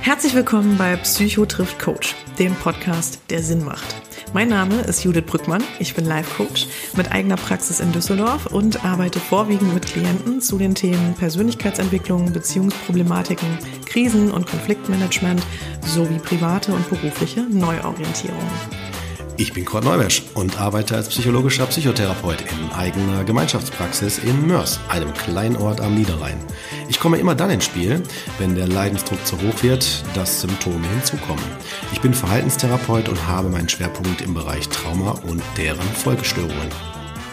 Herzlich willkommen bei Psycho trifft Coach, dem Podcast, der Sinn macht. Mein Name ist Judith Brückmann, ich bin Life Coach mit eigener Praxis in Düsseldorf und arbeite vorwiegend mit Klienten zu den Themen Persönlichkeitsentwicklung, Beziehungsproblematiken, Krisen- und Konfliktmanagement sowie private und berufliche Neuorientierung. Ich bin Kurt Neubersch und arbeite als psychologischer Psychotherapeut in eigener Gemeinschaftspraxis in Mörs, einem kleinen Ort am Niederrhein. Ich komme immer dann ins Spiel, wenn der Leidensdruck zu hoch wird, dass Symptome hinzukommen. Ich bin Verhaltenstherapeut und habe meinen Schwerpunkt im Bereich Trauma und deren Folgestörungen.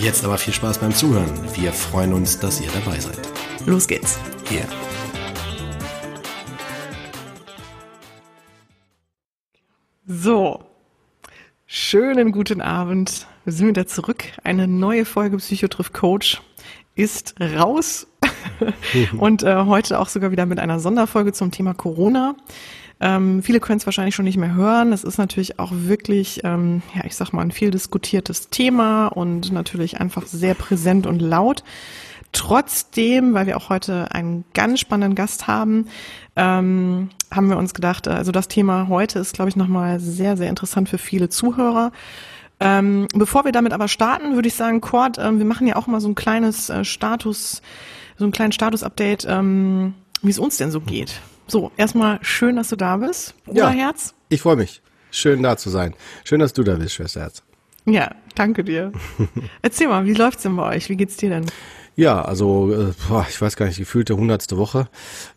Jetzt aber viel Spaß beim Zuhören. Wir freuen uns, dass ihr dabei seid. Los geht's. Yeah. So, schönen guten Abend. Wir sind wieder zurück. Eine neue Folge Psychotriff Coach ist raus. Und äh, heute auch sogar wieder mit einer Sonderfolge zum Thema Corona. Ähm, viele können es wahrscheinlich schon nicht mehr hören. Es ist natürlich auch wirklich, ähm, ja, ich sag mal, ein viel diskutiertes Thema und natürlich einfach sehr präsent und laut. Trotzdem, weil wir auch heute einen ganz spannenden Gast haben, ähm, haben wir uns gedacht, also das Thema heute ist, glaube ich, nochmal sehr, sehr interessant für viele Zuhörer. Ähm, bevor wir damit aber starten, würde ich sagen, Cord, ähm, wir machen ja auch mal so ein kleines äh, Status, so ein kleines Status-Update, ähm, wie es uns denn so geht. So, erstmal schön, dass du da bist, Bruderherz. Ja, ich freue mich. Schön da zu sein. Schön, dass du da bist, Schwesterherz. Ja, danke dir. Erzähl mal, wie läuft's denn bei euch? Wie geht's dir denn? Ja, also äh, ich weiß gar nicht, gefühlte hundertste Woche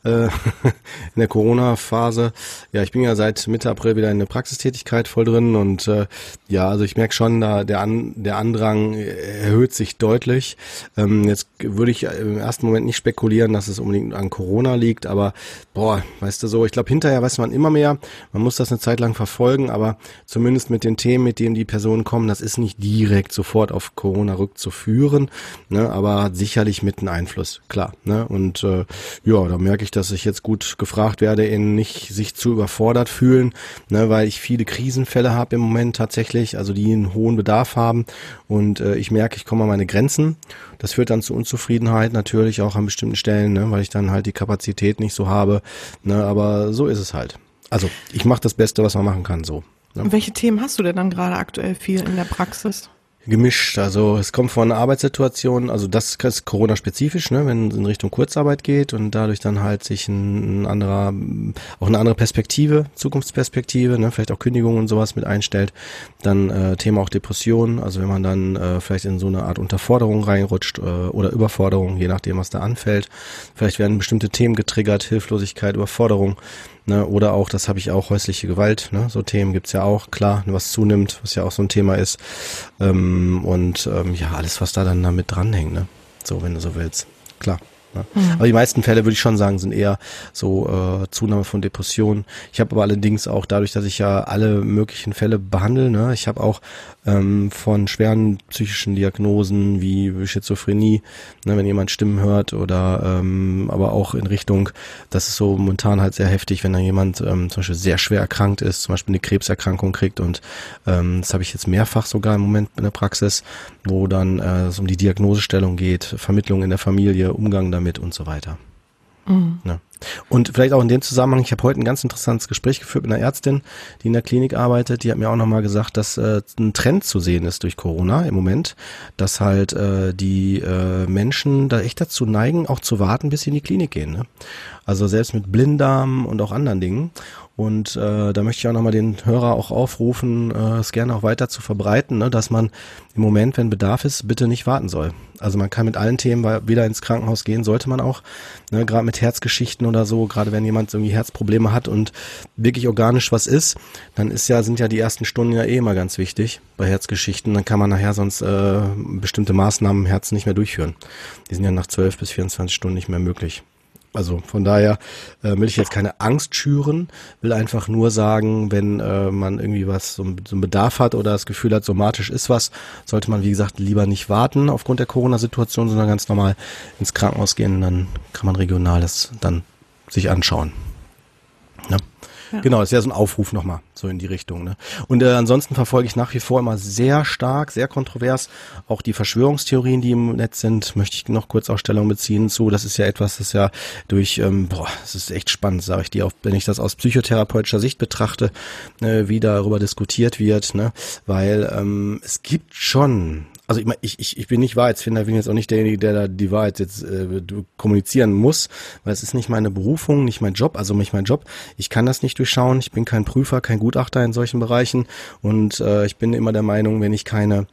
äh, in der Corona-Phase. Ja, ich bin ja seit Mitte April wieder in der Praxistätigkeit voll drin und äh, ja, also ich merke schon, da der, An der Andrang erhöht sich deutlich. Ähm, jetzt würde ich im ersten Moment nicht spekulieren, dass es unbedingt an Corona liegt, aber boah, weißt du so, ich glaube hinterher weiß man immer mehr. Man muss das eine Zeit lang verfolgen, aber zumindest mit den Themen, mit denen die Personen kommen, das ist nicht direkt sofort auf Corona rückzuführen, ne, aber sicherlich mit einem Einfluss, klar. Ne? Und äh, ja, da merke ich, dass ich jetzt gut gefragt werde, in nicht sich zu überfordert fühlen, ne? weil ich viele Krisenfälle habe im Moment tatsächlich, also die einen hohen Bedarf haben. Und äh, ich merke, ich komme an meine Grenzen. Das führt dann zu Unzufriedenheit natürlich auch an bestimmten Stellen, ne? weil ich dann halt die Kapazität nicht so habe. Ne? Aber so ist es halt. Also ich mache das Beste, was man machen kann, so. Ne? Welche Themen hast du denn dann gerade aktuell viel in der Praxis? Gemischt. Also es kommt von Arbeitssituationen, also das ist Corona-spezifisch, ne, wenn es in Richtung Kurzarbeit geht und dadurch dann halt sich ein, anderer, auch eine andere Perspektive, Zukunftsperspektive, ne, vielleicht auch Kündigungen und sowas mit einstellt. Dann äh, Thema auch Depression, also wenn man dann äh, vielleicht in so eine Art Unterforderung reinrutscht äh, oder Überforderung, je nachdem, was da anfällt. Vielleicht werden bestimmte Themen getriggert, Hilflosigkeit, Überforderung. Ne, oder auch, das habe ich auch, häusliche Gewalt, ne, so Themen gibt's ja auch, klar, was zunimmt, was ja auch so ein Thema ist. Ähm, und ähm, ja, alles, was da dann damit dranhängt, ne? So, wenn du so willst. Klar. Ne? Mhm. Aber die meisten Fälle würde ich schon sagen, sind eher so äh, Zunahme von Depressionen. Ich habe aber allerdings auch dadurch, dass ich ja alle möglichen Fälle behandle, ne, ich habe auch ähm, von schweren psychischen Diagnosen wie Schizophrenie, ne, wenn jemand Stimmen hört oder ähm, aber auch in Richtung, das ist so momentan halt sehr heftig, wenn da jemand ähm, zum Beispiel sehr schwer erkrankt ist, zum Beispiel eine Krebserkrankung kriegt und ähm, das habe ich jetzt mehrfach sogar im Moment in der Praxis, wo dann äh, es um die Diagnosestellung geht, Vermittlung in der Familie, Umgang damit und so weiter. Mhm. Ja. Und vielleicht auch in dem Zusammenhang, ich habe heute ein ganz interessantes Gespräch geführt mit einer Ärztin, die in der Klinik arbeitet, die hat mir auch nochmal gesagt, dass äh, ein Trend zu sehen ist durch Corona im Moment, dass halt äh, die äh, Menschen da echt dazu neigen, auch zu warten, bis sie in die Klinik gehen. Ne? Also selbst mit Blinddarm und auch anderen Dingen. Und äh, da möchte ich auch nochmal den Hörer auch aufrufen, äh, es gerne auch weiter zu verbreiten, ne, dass man im Moment, wenn Bedarf ist, bitte nicht warten soll. Also man kann mit allen Themen wieder ins Krankenhaus gehen, sollte man auch, ne, gerade mit Herzgeschichten oder so, gerade wenn jemand irgendwie Herzprobleme hat und wirklich organisch was ist, dann ist ja, sind ja die ersten Stunden ja eh immer ganz wichtig bei Herzgeschichten. Dann kann man nachher sonst äh, bestimmte Maßnahmen im Herzen nicht mehr durchführen. Die sind ja nach 12 bis 24 Stunden nicht mehr möglich. Also von daher äh, will ich jetzt keine Angst schüren, will einfach nur sagen, wenn äh, man irgendwie was, so, so einen Bedarf hat oder das Gefühl hat, somatisch ist was, sollte man wie gesagt lieber nicht warten aufgrund der Corona-Situation, sondern ganz normal ins Krankenhaus gehen. Dann kann man regionales dann sich anschauen. Genau, ist ja so ein Aufruf nochmal, so in die Richtung. Ne? Und äh, ansonsten verfolge ich nach wie vor immer sehr stark, sehr kontrovers auch die Verschwörungstheorien, die im Netz sind. Möchte ich noch kurz Ausstellung beziehen zu. Das ist ja etwas, das ja durch, ähm, boah, das ist echt spannend, sage ich dir, auch wenn ich das aus psychotherapeutischer Sicht betrachte, äh, wie darüber diskutiert wird, ne? weil ähm, es gibt schon also ich, ich, ich, ich bin nicht Wahrheitsfinder, ich bin jetzt auch nicht derjenige, der da die Wahrheit jetzt äh, kommunizieren muss, weil es ist nicht meine Berufung, nicht mein Job, also nicht mein Job. Ich kann das nicht durchschauen, ich bin kein Prüfer, kein Gutachter in solchen Bereichen und äh, ich bin immer der Meinung, wenn ich keine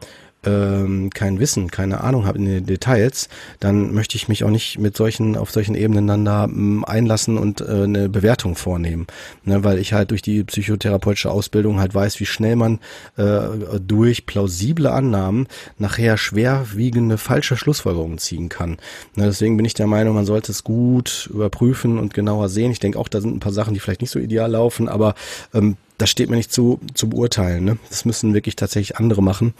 ähm, kein Wissen, keine Ahnung habe in den Details, dann möchte ich mich auch nicht mit solchen, auf solchen Ebenen dann da ähm, einlassen und äh, eine Bewertung vornehmen. Ne, weil ich halt durch die psychotherapeutische Ausbildung halt weiß, wie schnell man äh, durch plausible Annahmen nachher schwerwiegende falsche Schlussfolgerungen ziehen kann. Ne, deswegen bin ich der Meinung, man sollte es gut überprüfen und genauer sehen. Ich denke auch, da sind ein paar Sachen, die vielleicht nicht so ideal laufen, aber ähm, das steht mir nicht zu, zu beurteilen. Ne? Das müssen wirklich tatsächlich andere machen.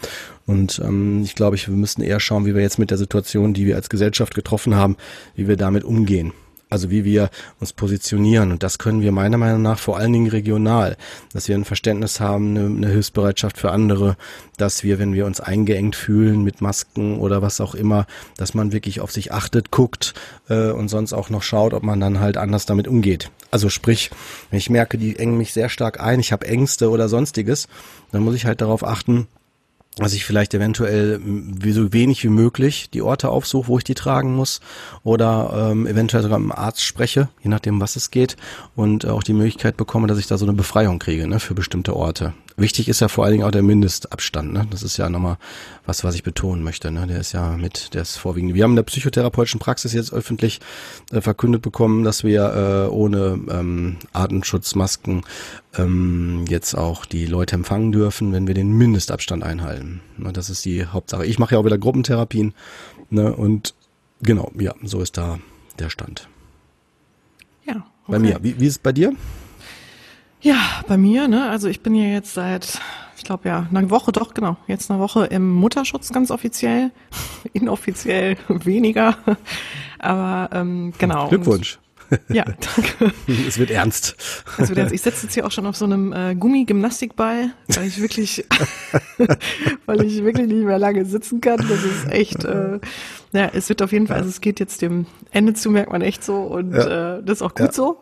Und ähm, ich glaube, ich, wir müssen eher schauen, wie wir jetzt mit der Situation, die wir als Gesellschaft getroffen haben, wie wir damit umgehen. Also wie wir uns positionieren. Und das können wir meiner Meinung nach vor allen Dingen regional, dass wir ein Verständnis haben, eine, Hilfsbereitschaft für andere, dass wir, wenn wir uns eingeengt fühlen mit Masken oder was auch immer, dass man wirklich auf sich achtet, guckt äh, und sonst auch noch schaut, ob man dann halt anders damit umgeht. Also sprich, wenn ich merke, die engen mich sehr stark ein, ich habe Ängste oder sonstiges, dann muss ich halt darauf achten, dass ich vielleicht eventuell so wenig wie möglich die Orte aufsuche, wo ich die tragen muss oder ähm, eventuell sogar mit dem Arzt spreche, je nachdem, was es geht und auch die Möglichkeit bekomme, dass ich da so eine Befreiung kriege ne, für bestimmte Orte. Wichtig ist ja vor allen Dingen auch der Mindestabstand. Ne? Das ist ja nochmal was, was ich betonen möchte. Ne? Der ist ja mit, der ist vorwiegend. Wir haben in der psychotherapeutischen Praxis jetzt öffentlich äh, verkündet bekommen, dass wir äh, ohne ähm, Artenschutzmasken ähm, jetzt auch die Leute empfangen dürfen, wenn wir den Mindestabstand einhalten. Ne? Das ist die Hauptsache. Ich mache ja auch wieder Gruppentherapien. Ne? Und genau, ja, so ist da der Stand. Ja. Okay. Bei mir. Wie, wie ist es bei dir? Ja, bei mir, ne, also ich bin ja jetzt seit, ich glaube ja, eine Woche, doch, genau, jetzt eine Woche im Mutterschutz ganz offiziell, inoffiziell weniger, aber ähm, genau. Glückwunsch. Ja, danke. Es wird ernst. Es wird ernst. Ich sitze jetzt hier auch schon auf so einem äh, Gummigymnastikball, weil ich wirklich, weil ich wirklich nicht mehr lange sitzen kann. Das ist echt, äh, ja, es wird auf jeden Fall, also es geht jetzt dem Ende zu, merkt man echt so und ja. äh, das ist auch gut ja. so.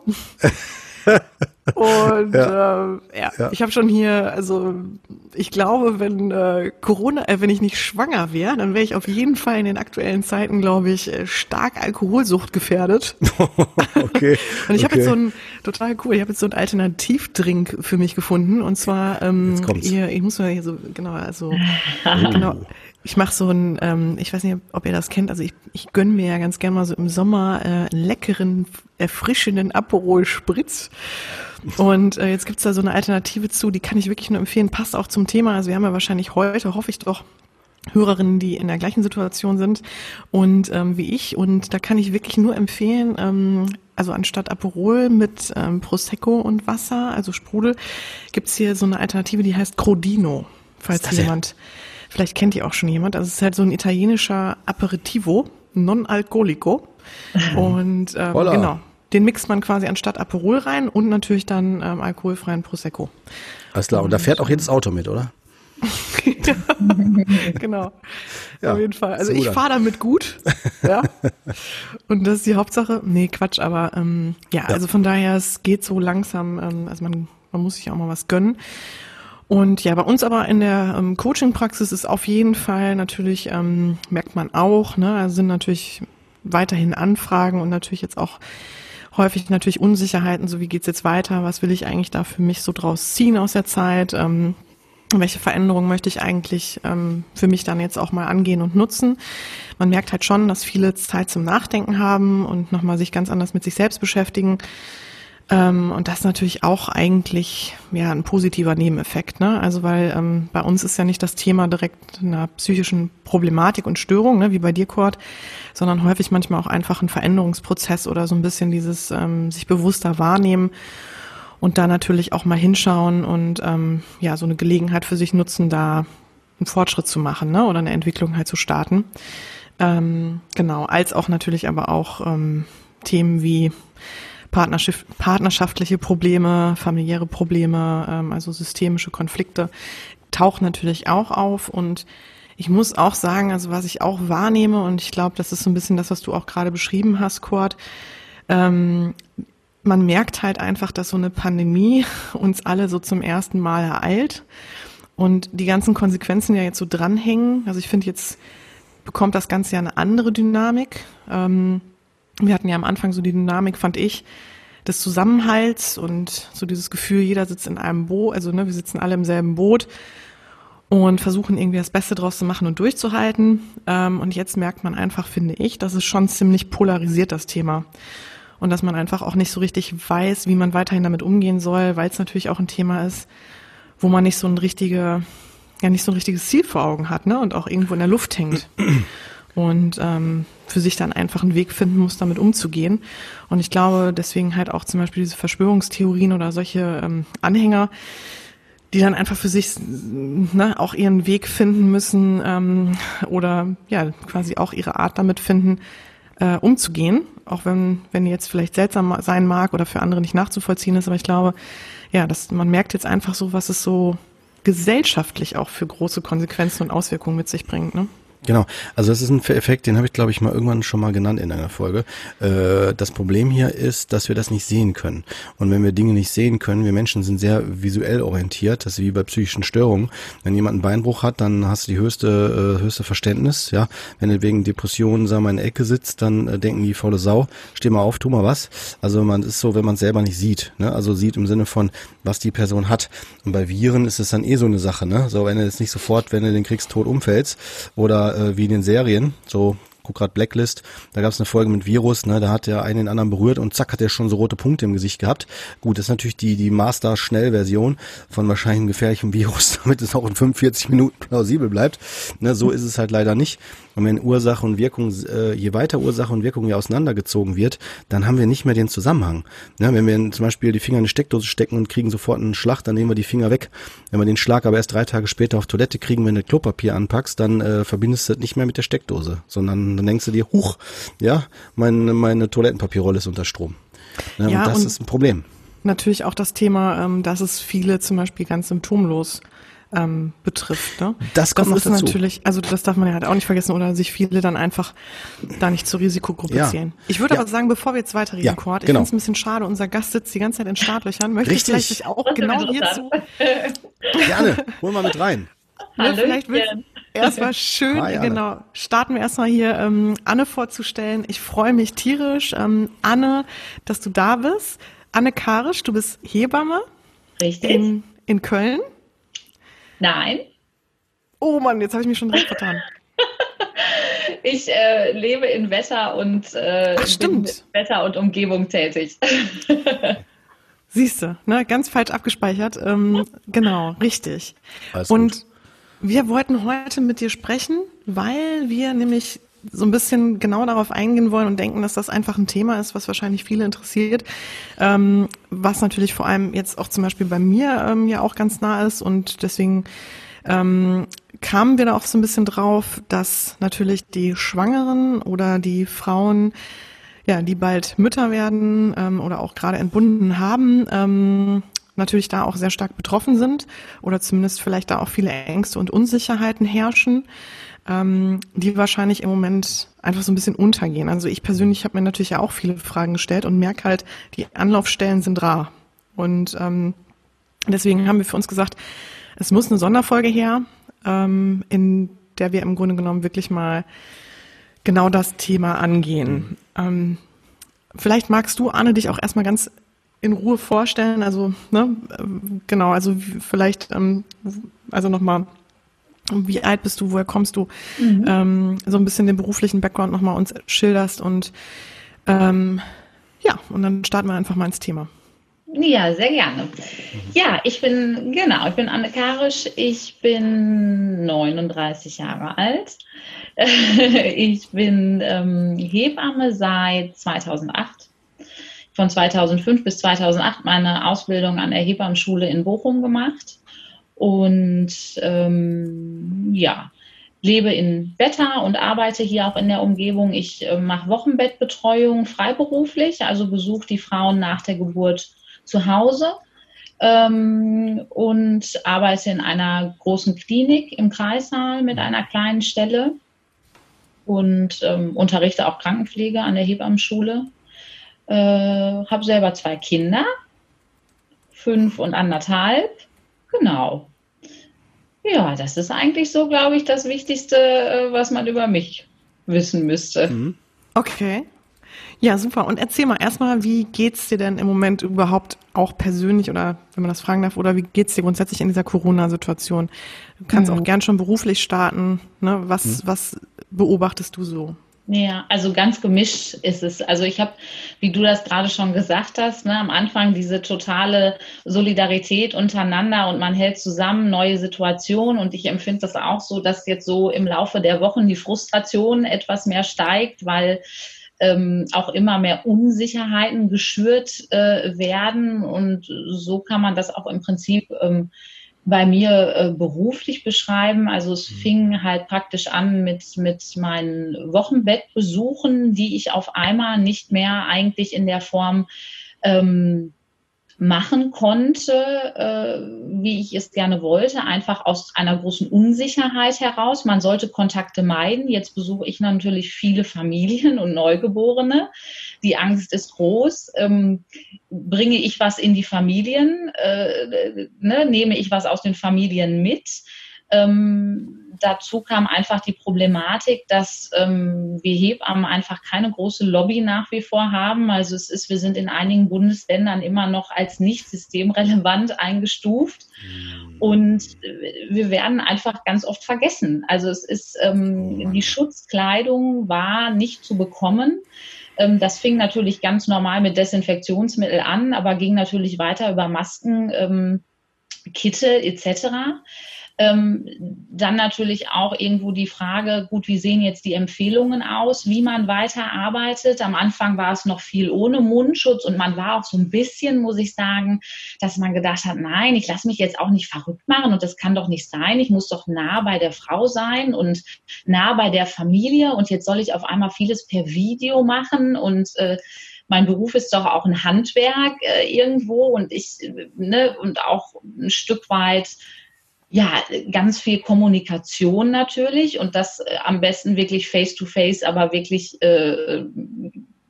Und ja. Äh, ja, ja, ich habe schon hier, also ich glaube, wenn äh, Corona, äh, wenn ich nicht schwanger wäre, dann wäre ich auf jeden Fall in den aktuellen Zeiten, glaube ich, äh, stark Alkoholsucht gefährdet. okay. und ich habe okay. jetzt so ein total cool, ich habe jetzt so ein Alternativdrink für mich gefunden und zwar ähm, jetzt. Ihr, ich muss mal hier so genau, also genau ich mache so ein, ähm, ich weiß nicht, ob ihr das kennt, also ich, ich gönn mir ja ganz gerne mal so im Sommer äh, einen leckeren, erfrischenden Aperol Spritz. Und äh, jetzt gibt's da so eine Alternative zu, die kann ich wirklich nur empfehlen, passt auch zum Thema. Also wir haben ja wahrscheinlich heute, hoffe ich doch, Hörerinnen, die in der gleichen Situation sind und ähm, wie ich. Und da kann ich wirklich nur empfehlen, ähm, also anstatt Aperol mit ähm, Prosecco und Wasser, also Sprudel, gibt's hier so eine Alternative, die heißt Crodino, falls jemand... Ja? Vielleicht kennt ihr auch schon jemand. Also es ist halt so ein italienischer Aperitivo, non-alcolico. Und ähm, genau, den mixt man quasi anstatt Aperol rein und natürlich dann ähm, alkoholfreien Prosecco. Alles klar, und, da fährt auch jedes Auto mit, oder? genau. Ja, Auf jeden Fall. Also ich fahre damit gut. ja. Und das ist die Hauptsache. Nee, Quatsch, aber ähm, ja, ja, also von daher, es geht so langsam, ähm, also man, man muss sich auch mal was gönnen. Und ja, bei uns aber in der ähm, Coaching-Praxis ist auf jeden Fall natürlich, ähm, merkt man auch, ne, also sind natürlich weiterhin Anfragen und natürlich jetzt auch häufig natürlich Unsicherheiten, so wie geht's jetzt weiter, was will ich eigentlich da für mich so draus ziehen aus der Zeit, ähm, welche Veränderungen möchte ich eigentlich ähm, für mich dann jetzt auch mal angehen und nutzen. Man merkt halt schon, dass viele Zeit zum Nachdenken haben und nochmal sich ganz anders mit sich selbst beschäftigen. Ähm, und das ist natürlich auch eigentlich ja ein positiver Nebeneffekt, ne? Also weil ähm, bei uns ist ja nicht das Thema direkt einer psychischen Problematik und Störung, ne, wie bei dir, Kurt, sondern häufig manchmal auch einfach ein Veränderungsprozess oder so ein bisschen dieses ähm, sich bewusster wahrnehmen und da natürlich auch mal hinschauen und ähm, ja so eine Gelegenheit für sich nutzen, da einen Fortschritt zu machen, ne? Oder eine Entwicklung halt zu starten. Ähm, genau, als auch natürlich aber auch ähm, Themen wie partnerschaftliche Probleme, familiäre Probleme, ähm, also systemische Konflikte tauchen natürlich auch auf und ich muss auch sagen, also was ich auch wahrnehme und ich glaube, das ist so ein bisschen das, was du auch gerade beschrieben hast, Kurt, ähm, man merkt halt einfach, dass so eine Pandemie uns alle so zum ersten Mal ereilt und die ganzen Konsequenzen ja jetzt so dranhängen. Also ich finde, jetzt bekommt das Ganze ja eine andere Dynamik. Ähm, wir hatten ja am Anfang so die Dynamik, fand ich, des Zusammenhalts und so dieses Gefühl, jeder sitzt in einem Boot, also ne, wir sitzen alle im selben Boot und versuchen irgendwie das Beste draus zu machen und durchzuhalten. Ähm, und jetzt merkt man einfach, finde ich, dass es schon ziemlich polarisiert, das Thema. Und dass man einfach auch nicht so richtig weiß, wie man weiterhin damit umgehen soll, weil es natürlich auch ein Thema ist, wo man nicht so ein richtige, ja nicht so ein richtiges Ziel vor Augen hat, ne? Und auch irgendwo in der Luft hängt und ähm, für sich dann einfach einen Weg finden muss, damit umzugehen. Und ich glaube, deswegen halt auch zum Beispiel diese Verschwörungstheorien oder solche ähm, Anhänger, die dann einfach für sich ne, auch ihren Weg finden müssen ähm, oder ja quasi auch ihre Art damit finden, äh, umzugehen, auch wenn wenn jetzt vielleicht seltsam sein mag oder für andere nicht nachzuvollziehen ist, aber ich glaube, ja, dass man merkt jetzt einfach so, was es so gesellschaftlich auch für große Konsequenzen und Auswirkungen mit sich bringt. Ne? Genau, also das ist ein Effekt, den habe ich, glaube ich, mal irgendwann schon mal genannt in einer Folge. Äh, das Problem hier ist, dass wir das nicht sehen können. Und wenn wir Dinge nicht sehen können, wir Menschen sind sehr visuell orientiert, das ist wie bei psychischen Störungen. Wenn jemand einen Beinbruch hat, dann hast du die höchste, äh, höchste Verständnis. Ja, Wenn du wegen Depressionen, sagen wir, in der Ecke sitzt, dann äh, denken die faule Sau, steh mal auf, tu mal was. Also man ist so, wenn man es selber nicht sieht. Ne? Also sieht im Sinne von, was die Person hat. Und bei Viren ist es dann eh so eine Sache. Ne? So, wenn du jetzt nicht sofort, wenn du den kriegst, tot umfällst oder äh, wie in den Serien, so guck grad Blacklist, da gab es eine Folge mit Virus, ne, da hat der einen den anderen berührt und zack hat er schon so rote Punkte im Gesicht gehabt. Gut, das ist natürlich die die Master Schnellversion von wahrscheinlich einem gefährlichen Virus, damit es auch in 45 Minuten plausibel bleibt. Ne, so ist es halt leider nicht. Und wenn Ursache und Wirkung, äh, je weiter Ursache und Wirkung ja auseinandergezogen wird, dann haben wir nicht mehr den Zusammenhang. Ja, wenn wir zum Beispiel die Finger in eine Steckdose stecken und kriegen sofort einen Schlag, dann nehmen wir die Finger weg. Wenn wir den Schlag aber erst drei Tage später auf Toilette kriegen, wenn du Klopapier anpackst, dann äh, verbindest du das nicht mehr mit der Steckdose, sondern dann denkst du dir, huch, ja, meine, meine Toilettenpapierrolle ist unter Strom. Ja, ja und das und ist ein Problem. Natürlich auch das Thema, ähm, dass es viele zum Beispiel ganz symptomlos ähm, betrifft. Ne? Das kommt das ist dazu. natürlich, also das darf man ja halt auch nicht vergessen oder sich viele dann einfach da nicht zur Risikogruppe ja. zählen. Ich würde ja. aber sagen, bevor wir jetzt weiterreden, ja, Kurt, ich genau. finde es ein bisschen schade, unser Gast sitzt die ganze Zeit in Startlöchern. Möchte Richtig. vielleicht sich auch genau hierzu... Gerne, hol mal mit rein. Ja, vielleicht willst, erstmal schön, Hi, genau, starten wir erstmal hier ähm, Anne vorzustellen. Ich freue mich tierisch, ähm, Anne, dass du da bist. Anne Karisch, du bist Hebamme. Richtig. In, in Köln. Nein. Oh Mann, jetzt habe ich mich schon direkt vertan. ich äh, lebe in Wetter und äh, Ach, bin mit Wetter und Umgebung tätig. Siehst du, ne, ganz falsch abgespeichert. Ähm, genau, richtig. Alles und gut. wir wollten heute mit dir sprechen, weil wir nämlich so ein bisschen genau darauf eingehen wollen und denken, dass das einfach ein Thema ist, was wahrscheinlich viele interessiert, ähm, was natürlich vor allem jetzt auch zum Beispiel bei mir ähm, ja auch ganz nah ist. Und deswegen ähm, kamen wir da auch so ein bisschen drauf, dass natürlich die Schwangeren oder die Frauen, ja, die bald Mütter werden ähm, oder auch gerade entbunden haben, ähm, natürlich da auch sehr stark betroffen sind oder zumindest vielleicht da auch viele Ängste und Unsicherheiten herrschen, ähm, die wahrscheinlich im Moment einfach so ein bisschen untergehen. Also ich persönlich habe mir natürlich auch viele Fragen gestellt und merke halt, die Anlaufstellen sind rar. Und ähm, deswegen haben wir für uns gesagt, es muss eine Sonderfolge her, ähm, in der wir im Grunde genommen wirklich mal genau das Thema angehen. Ähm, vielleicht magst du, Anne, dich auch erstmal ganz in Ruhe vorstellen. Also, ne, genau, also vielleicht, ähm, also nochmal, wie alt bist du, woher kommst du, mhm. ähm, so ein bisschen den beruflichen Background nochmal uns schilderst und ähm, ja, und dann starten wir einfach mal ins Thema. Ja, sehr gerne. Ja, ich bin, genau, ich bin Anne Karisch, ich bin 39 Jahre alt. ich bin ähm, Hebamme seit 2008 von 2005 bis 2008 meine Ausbildung an der Hebammenschule in Bochum gemacht und ähm, ja, lebe in Wetter und arbeite hier auch in der Umgebung. Ich äh, mache Wochenbettbetreuung freiberuflich, also besuche die Frauen nach der Geburt zu Hause ähm, und arbeite in einer großen Klinik im Kreissaal mit einer kleinen Stelle und ähm, unterrichte auch Krankenpflege an der Hebammenschule. Äh, habe selber zwei Kinder, fünf und anderthalb. Genau. Ja, das ist eigentlich so, glaube ich, das Wichtigste, äh, was man über mich wissen müsste. Mhm. Okay. Ja, super. Und erzähl mal erstmal, wie geht's dir denn im Moment überhaupt auch persönlich oder wenn man das fragen darf, oder wie geht's dir grundsätzlich in dieser Corona-Situation? Du kannst mhm. auch gern schon beruflich starten. Ne? Was, mhm. was beobachtest du so? Ja, also ganz gemischt ist es. Also ich habe, wie du das gerade schon gesagt hast, ne, am Anfang diese totale Solidarität untereinander und man hält zusammen neue Situationen und ich empfinde das auch so, dass jetzt so im Laufe der Wochen die Frustration etwas mehr steigt, weil ähm, auch immer mehr Unsicherheiten geschürt äh, werden und so kann man das auch im Prinzip ähm, bei mir äh, beruflich beschreiben. Also es mhm. fing halt praktisch an mit, mit meinen Wochenbettbesuchen, die ich auf einmal nicht mehr eigentlich in der Form ähm, machen konnte, äh, wie ich es gerne wollte, einfach aus einer großen Unsicherheit heraus. Man sollte Kontakte meiden. Jetzt besuche ich natürlich viele Familien und Neugeborene. Die Angst ist groß. Ähm, bringe ich was in die Familien? Äh, ne? Nehme ich was aus den Familien mit? Ähm, dazu kam einfach die Problematik, dass ähm, wir Hebammen einfach keine große Lobby nach wie vor haben. Also es ist, wir sind in einigen Bundesländern immer noch als nicht systemrelevant eingestuft. Mhm. Und wir werden einfach ganz oft vergessen. Also es ist, ähm, die Schutzkleidung war nicht zu bekommen. Ähm, das fing natürlich ganz normal mit Desinfektionsmittel an, aber ging natürlich weiter über Masken, ähm, Kitte etc. Ähm, dann natürlich auch irgendwo die Frage, gut, wie sehen jetzt die Empfehlungen aus, wie man weiterarbeitet. Am Anfang war es noch viel ohne Mundschutz und man war auch so ein bisschen, muss ich sagen, dass man gedacht hat, nein, ich lasse mich jetzt auch nicht verrückt machen und das kann doch nicht sein. Ich muss doch nah bei der Frau sein und nah bei der Familie und jetzt soll ich auf einmal vieles per Video machen und äh, mein Beruf ist doch auch ein Handwerk äh, irgendwo und ich ne, und auch ein Stück weit ja, ganz viel Kommunikation natürlich und das äh, am besten wirklich face-to-face, -face, aber wirklich äh,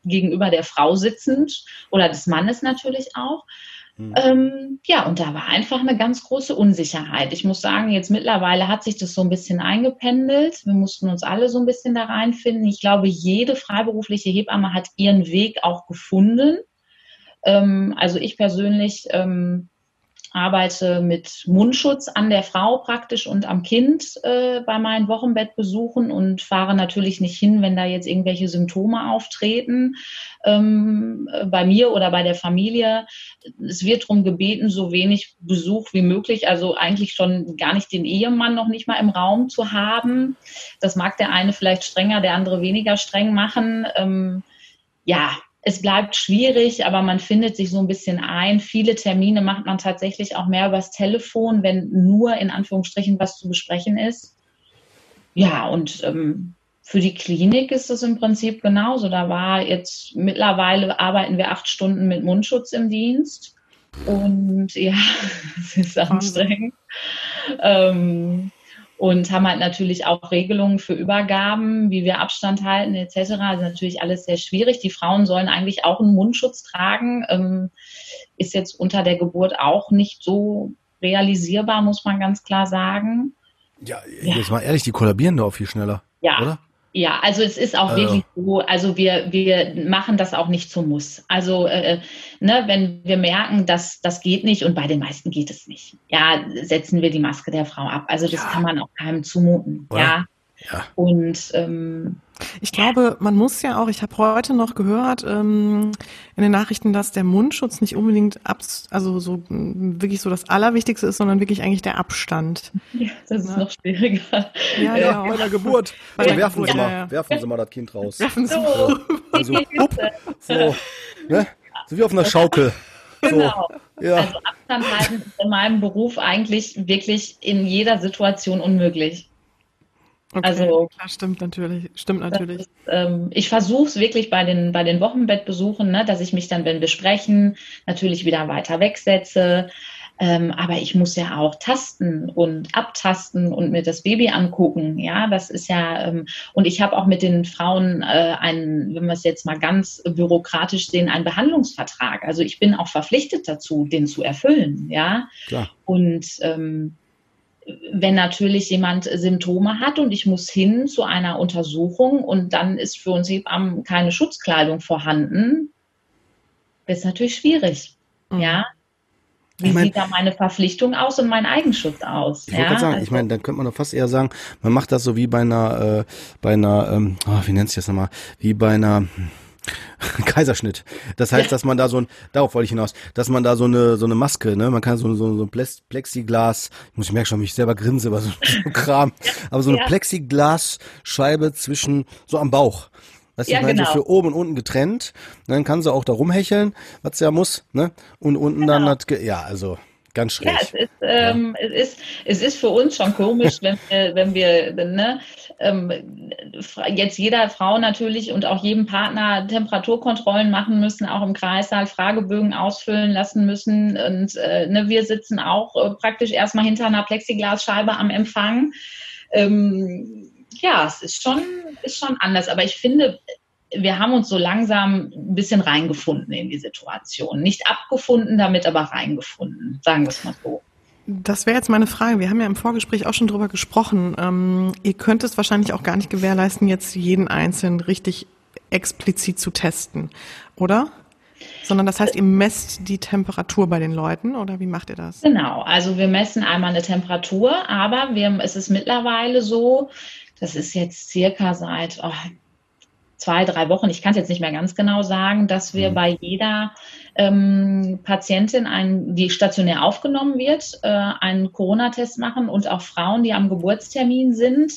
gegenüber der Frau sitzend oder des Mannes natürlich auch. Mhm. Ähm, ja, und da war einfach eine ganz große Unsicherheit. Ich muss sagen, jetzt mittlerweile hat sich das so ein bisschen eingependelt. Wir mussten uns alle so ein bisschen da reinfinden. Ich glaube, jede freiberufliche Hebamme hat ihren Weg auch gefunden. Ähm, also ich persönlich ähm, arbeite mit Mundschutz an der Frau praktisch und am Kind äh, bei meinen Wochenbettbesuchen und fahre natürlich nicht hin, wenn da jetzt irgendwelche Symptome auftreten ähm, bei mir oder bei der Familie. Es wird darum gebeten, so wenig Besuch wie möglich, also eigentlich schon gar nicht den Ehemann noch nicht mal im Raum zu haben. Das mag der eine vielleicht strenger, der andere weniger streng machen. Ähm, ja, es bleibt schwierig, aber man findet sich so ein bisschen ein. Viele Termine macht man tatsächlich auch mehr übers Telefon, wenn nur in Anführungsstrichen was zu besprechen ist. Ja, und ähm, für die Klinik ist es im Prinzip genauso. Da war jetzt mittlerweile arbeiten wir acht Stunden mit Mundschutz im Dienst. Und ja, es ist anstrengend. Ähm, und haben halt natürlich auch Regelungen für Übergaben, wie wir Abstand halten etc. Also natürlich alles sehr schwierig. Die Frauen sollen eigentlich auch einen Mundschutz tragen. Ähm, ist jetzt unter der Geburt auch nicht so realisierbar, muss man ganz klar sagen. Ja, jetzt ja. mal ehrlich, die kollabieren da auch viel schneller. Ja, oder? Ja, also es ist auch also. wirklich so, also wir, wir machen das auch nicht zum Muss. Also äh, ne, wenn wir merken, dass das geht nicht und bei den meisten geht es nicht, ja, setzen wir die Maske der Frau ab. Also das ja. kann man auch keinem zumuten. Oder? Ja. Ja. Und ähm, ich glaube, man muss ja auch, ich habe heute noch gehört ähm, in den Nachrichten, dass der Mundschutz nicht unbedingt ab, also so wirklich so das Allerwichtigste ist, sondern wirklich eigentlich der Abstand. Ja, das ist ja. noch schwieriger. Ja, ja, bei der Geburt. Bei der werfen, Geburt. Sie mal, ja, werfen Sie mal das Kind raus. Werfen Sie so. mal. Also, hup, so, ne? So wie auf einer Schaukel. So. Genau. Ja. Also Abstand halten ist in meinem Beruf eigentlich wirklich in jeder Situation unmöglich. Okay, also klar, stimmt natürlich, stimmt natürlich. Ist, ähm, ich versuche es wirklich bei den bei den Wochenbettbesuchen, ne, dass ich mich dann, wenn wir sprechen, natürlich wieder weiter wegsetze. Ähm, aber ich muss ja auch tasten und abtasten und mir das Baby angucken. Ja, das ist ja, ähm, und ich habe auch mit den Frauen äh, einen, wenn wir es jetzt mal ganz bürokratisch sehen, einen Behandlungsvertrag. Also ich bin auch verpflichtet dazu, den zu erfüllen. Ja, Klar. und ähm, wenn natürlich jemand Symptome hat und ich muss hin zu einer Untersuchung und dann ist für uns Hebammen keine Schutzkleidung vorhanden, ist natürlich schwierig. Mhm. Ja. Wie ich mein, sieht da meine Verpflichtung aus und mein Eigenschutz aus? Ich ja? wollte sagen, also, ich meine, dann könnte man doch fast eher sagen, man macht das so wie bei einer, äh, bei einer, ähm, oh, wie nennt sich das nochmal, wie bei einer, Kaiserschnitt. Das heißt, ja. dass man da so ein, darauf wollte ich hinaus, dass man da so eine, so eine Maske, ne, man kann so, so, so ein Plexiglas, ich muss ich merke schon, mich selber grinse, was so, so Kram, aber so eine ja. Plexiglasscheibe zwischen, so am Bauch. Weißt du, ja, ich meine, genau. so für oben und unten getrennt. Dann kann sie auch da rumhecheln, was sie ja muss, ne? Und unten genau. dann hat, ja, also. Ganz schräg. Ja, es ist, ähm, ja. es ist, es ist für uns schon komisch, wenn wir, wenn wir ne, ähm, jetzt jeder Frau natürlich und auch jedem Partner Temperaturkontrollen machen müssen, auch im Kreissaal Fragebögen ausfüllen lassen müssen. Und äh, ne, wir sitzen auch äh, praktisch erstmal hinter einer Plexiglasscheibe am Empfang. Ähm, ja, es ist schon, ist schon anders. Aber ich finde, wir haben uns so langsam ein bisschen reingefunden in die Situation. Nicht abgefunden damit, aber reingefunden, sagen wir es mal so. Das wäre jetzt meine Frage. Wir haben ja im Vorgespräch auch schon drüber gesprochen. Ähm, ihr könnt es wahrscheinlich auch gar nicht gewährleisten, jetzt jeden Einzelnen richtig explizit zu testen, oder? Sondern das heißt, ihr messt die Temperatur bei den Leuten oder wie macht ihr das? Genau, also wir messen einmal eine Temperatur, aber wir, es ist mittlerweile so, das ist jetzt circa seit oh, zwei, drei Wochen, ich kann es jetzt nicht mehr ganz genau sagen, dass wir mhm. bei jeder ähm, Patientin, ein, die stationär aufgenommen wird, äh, einen Corona-Test machen und auch Frauen, die am Geburtstermin sind,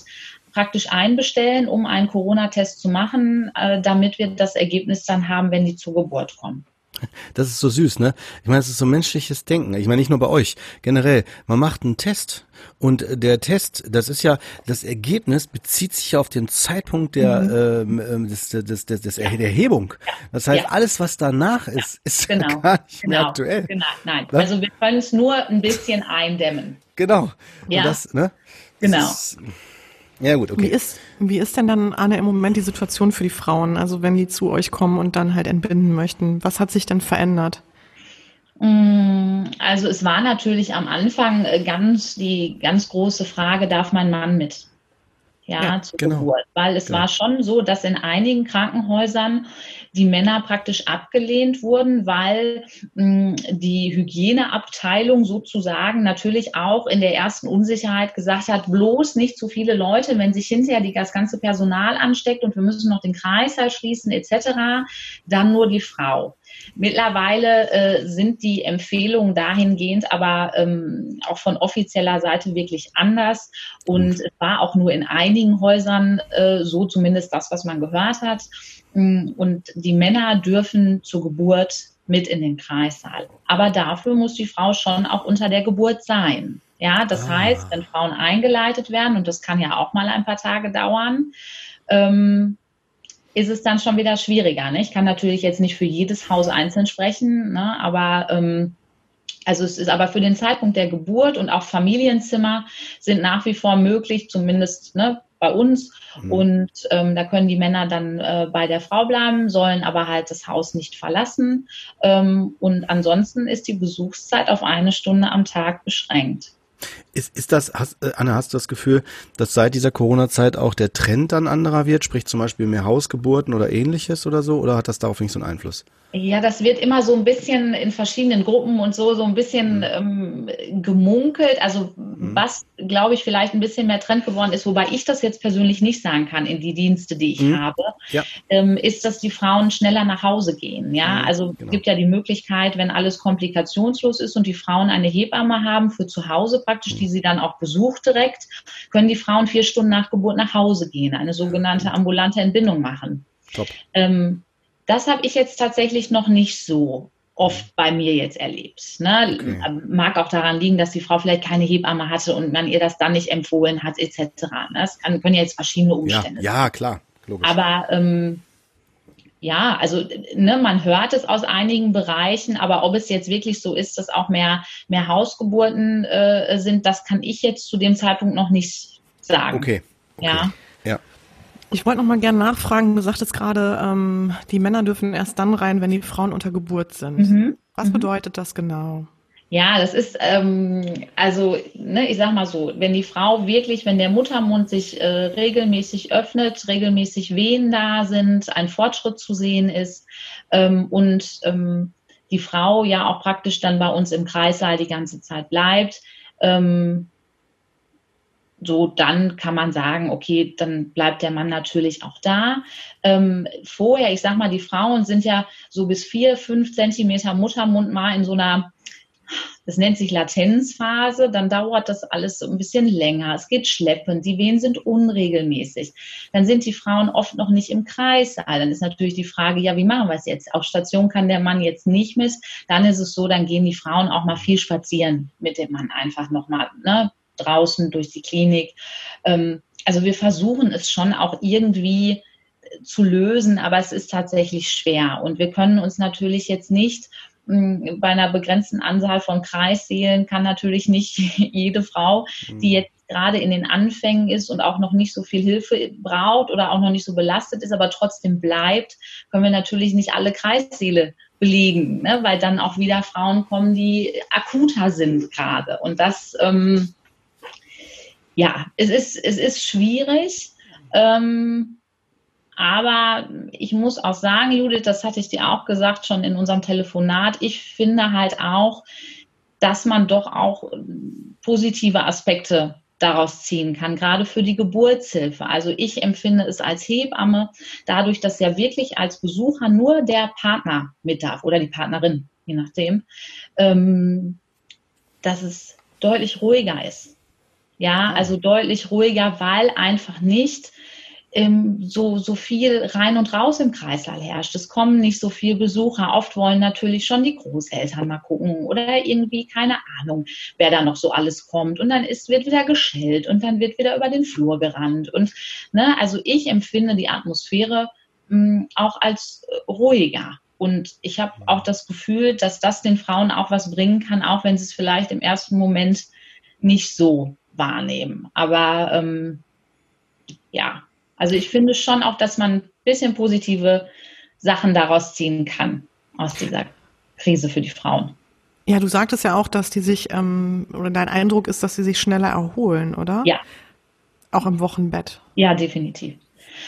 praktisch einbestellen, um einen Corona-Test zu machen, äh, damit wir das Ergebnis dann haben, wenn die zur Geburt kommen. Das ist so süß, ne? Ich meine, es ist so menschliches Denken. Ich meine, nicht nur bei euch. Generell, man macht einen Test und der Test, das ist ja, das Ergebnis bezieht sich ja auf den Zeitpunkt der, mhm. ähm, ähm des, des, des, des, der Erhebung. Das heißt, ja. alles, was danach ist, ist genau. ja gar nicht genau. mehr aktuell. Genau, nein. Was? Also wir können es nur ein bisschen eindämmen. Genau. Ja. Und das, ne? Genau. Ist, ja, gut, okay. Wie ist, wie ist denn dann, Anne, im Moment die Situation für die Frauen? Also wenn die zu euch kommen und dann halt entbinden möchten, was hat sich denn verändert? Mm, also es war natürlich am Anfang äh, ganz die ganz große Frage, darf mein Mann mit? Ja, ja zur genau. Geburt. Weil es genau. war schon so, dass in einigen Krankenhäusern die Männer praktisch abgelehnt wurden, weil mh, hm, die Hygieneabteilung sozusagen natürlich auch in der ersten Unsicherheit gesagt hat, bloß nicht zu viele Leute, wenn sich hinterher das ganze Personal ansteckt und wir müssen noch den Kreißsaal schließen etc., dann nur die Frau. Mittlerweile äh, sind die Empfehlungen dahingehend aber ähm, auch von offizieller Seite wirklich anders. Und es war auch nur in einigen Häusern äh, so, zumindest das, was man gehört hat, Mm, und die Männer dürfen zur Geburt mit in den Kreissaal. Aber dafür muss die Frau schon auch unter der Geburt sein. Ja, das ah. heißt, wenn Frauen eingeleitet werden, und das kann ja auch mal ein paar Tage dauern, ähm, ist es dann schon wieder schwieriger. Ne? Ich kann natürlich jetzt nicht für jedes Haus einzeln sprechen, ne? aber ähm, also es ist aber für den Zeitpunkt der Geburt und auch Familienzimmer sind nach wie vor möglich, zumindest ne, bei uns. Mhm. Und ähm, da können die Männer dann äh, bei der Frau bleiben, sollen aber halt das Haus nicht verlassen. Ähm, und ansonsten ist die Besuchszeit auf eine Stunde am Tag beschränkt. Ist, ist das, hast, äh, Anne, hast du das Gefühl, dass seit dieser Corona-Zeit auch der Trend dann anderer wird, sprich zum Beispiel mehr Hausgeburten oder ähnliches oder so, oder hat das darauf nicht so einen Einfluss? Ja, das wird immer so ein bisschen in verschiedenen Gruppen und so, so ein bisschen mhm. ähm, gemunkelt. Also mhm. was, glaube ich, vielleicht ein bisschen mehr Trend geworden ist, wobei ich das jetzt persönlich nicht sagen kann in die Dienste, die ich mhm. habe, ja. ähm, ist, dass die Frauen schneller nach Hause gehen. Ja, mhm, also genau. es gibt ja die Möglichkeit, wenn alles komplikationslos ist und die Frauen eine Hebamme haben für zu Hause praktisch, mhm. die sie dann auch besucht direkt, können die Frauen vier Stunden nach Geburt nach Hause gehen, eine sogenannte ambulante Entbindung machen. Top. Ähm, das habe ich jetzt tatsächlich noch nicht so oft bei mir jetzt erlebt. Ne? Okay. Mag auch daran liegen, dass die Frau vielleicht keine Hebamme hatte und man ihr das dann nicht empfohlen hat, etc. Ne? Das kann, können ja jetzt verschiedene Umstände ja, sein. Ja, klar. Logisch. Aber ähm, ja, also ne, man hört es aus einigen Bereichen, aber ob es jetzt wirklich so ist, dass auch mehr, mehr Hausgeburten äh, sind, das kann ich jetzt zu dem Zeitpunkt noch nicht sagen. Okay. okay. Ja. Ich wollte noch mal gerne nachfragen, du sagtest gerade, ähm, die Männer dürfen erst dann rein, wenn die Frauen unter Geburt sind. Mhm. Was mhm. bedeutet das genau? Ja, das ist, ähm, also, ne, ich sag mal so, wenn die Frau wirklich, wenn der Muttermund sich äh, regelmäßig öffnet, regelmäßig Wehen da sind, ein Fortschritt zu sehen ist ähm, und ähm, die Frau ja auch praktisch dann bei uns im Kreissaal die ganze Zeit bleibt, ähm, so dann kann man sagen, okay, dann bleibt der Mann natürlich auch da. Ähm, vorher, ich sag mal, die Frauen sind ja so bis vier, fünf Zentimeter Muttermund mal in so einer, das nennt sich Latenzphase, dann dauert das alles so ein bisschen länger. Es geht schleppend, die Wehen sind unregelmäßig. Dann sind die Frauen oft noch nicht im Kreissaal. Dann ist natürlich die Frage, ja, wie machen wir es jetzt? Auf Station kann der Mann jetzt nicht mit. Dann ist es so, dann gehen die Frauen auch mal viel spazieren mit dem Mann einfach nochmal, ne? Draußen durch die Klinik. Ähm, also wir versuchen es schon auch irgendwie zu lösen, aber es ist tatsächlich schwer. Und wir können uns natürlich jetzt nicht hm, bei einer begrenzten Anzahl von Kreissälen kann natürlich nicht jede Frau, die jetzt gerade in den Anfängen ist und auch noch nicht so viel Hilfe braucht oder auch noch nicht so belastet ist, aber trotzdem bleibt, können wir natürlich nicht alle Kreissäle belegen, ne? weil dann auch wieder Frauen kommen, die akuter sind gerade. Und das ähm, ja, es ist, es ist schwierig. Ähm, aber ich muss auch sagen, Judith, das hatte ich dir auch gesagt schon in unserem Telefonat, ich finde halt auch, dass man doch auch positive Aspekte daraus ziehen kann, gerade für die Geburtshilfe. Also ich empfinde es als Hebamme, dadurch, dass ja wirklich als Besucher nur der Partner mit darf oder die Partnerin, je nachdem, ähm, dass es deutlich ruhiger ist. Ja, also deutlich ruhiger, weil einfach nicht ähm, so, so viel rein und raus im Kreislauf herrscht. Es kommen nicht so viele Besucher. Oft wollen natürlich schon die Großeltern mal gucken oder irgendwie, keine Ahnung, wer da noch so alles kommt. Und dann ist, wird wieder geschellt und dann wird wieder über den Flur gerannt. Und ne, also ich empfinde die Atmosphäre mh, hm, auch als äh, ruhiger. Und ich habe auch das Gefühl, dass das den Frauen auch was bringen kann, auch wenn sie es vielleicht im ersten Moment nicht so wahrnehmen. Aber ähm, ja, also ich finde schon auch, dass man ein bisschen positive Sachen daraus ziehen kann, aus dieser Krise für die Frauen. Ja, du sagtest ja auch, dass die sich, ähm, oder dein Eindruck ist, dass sie sich schneller erholen, oder? Ja. Auch im Wochenbett. Ja, definitiv.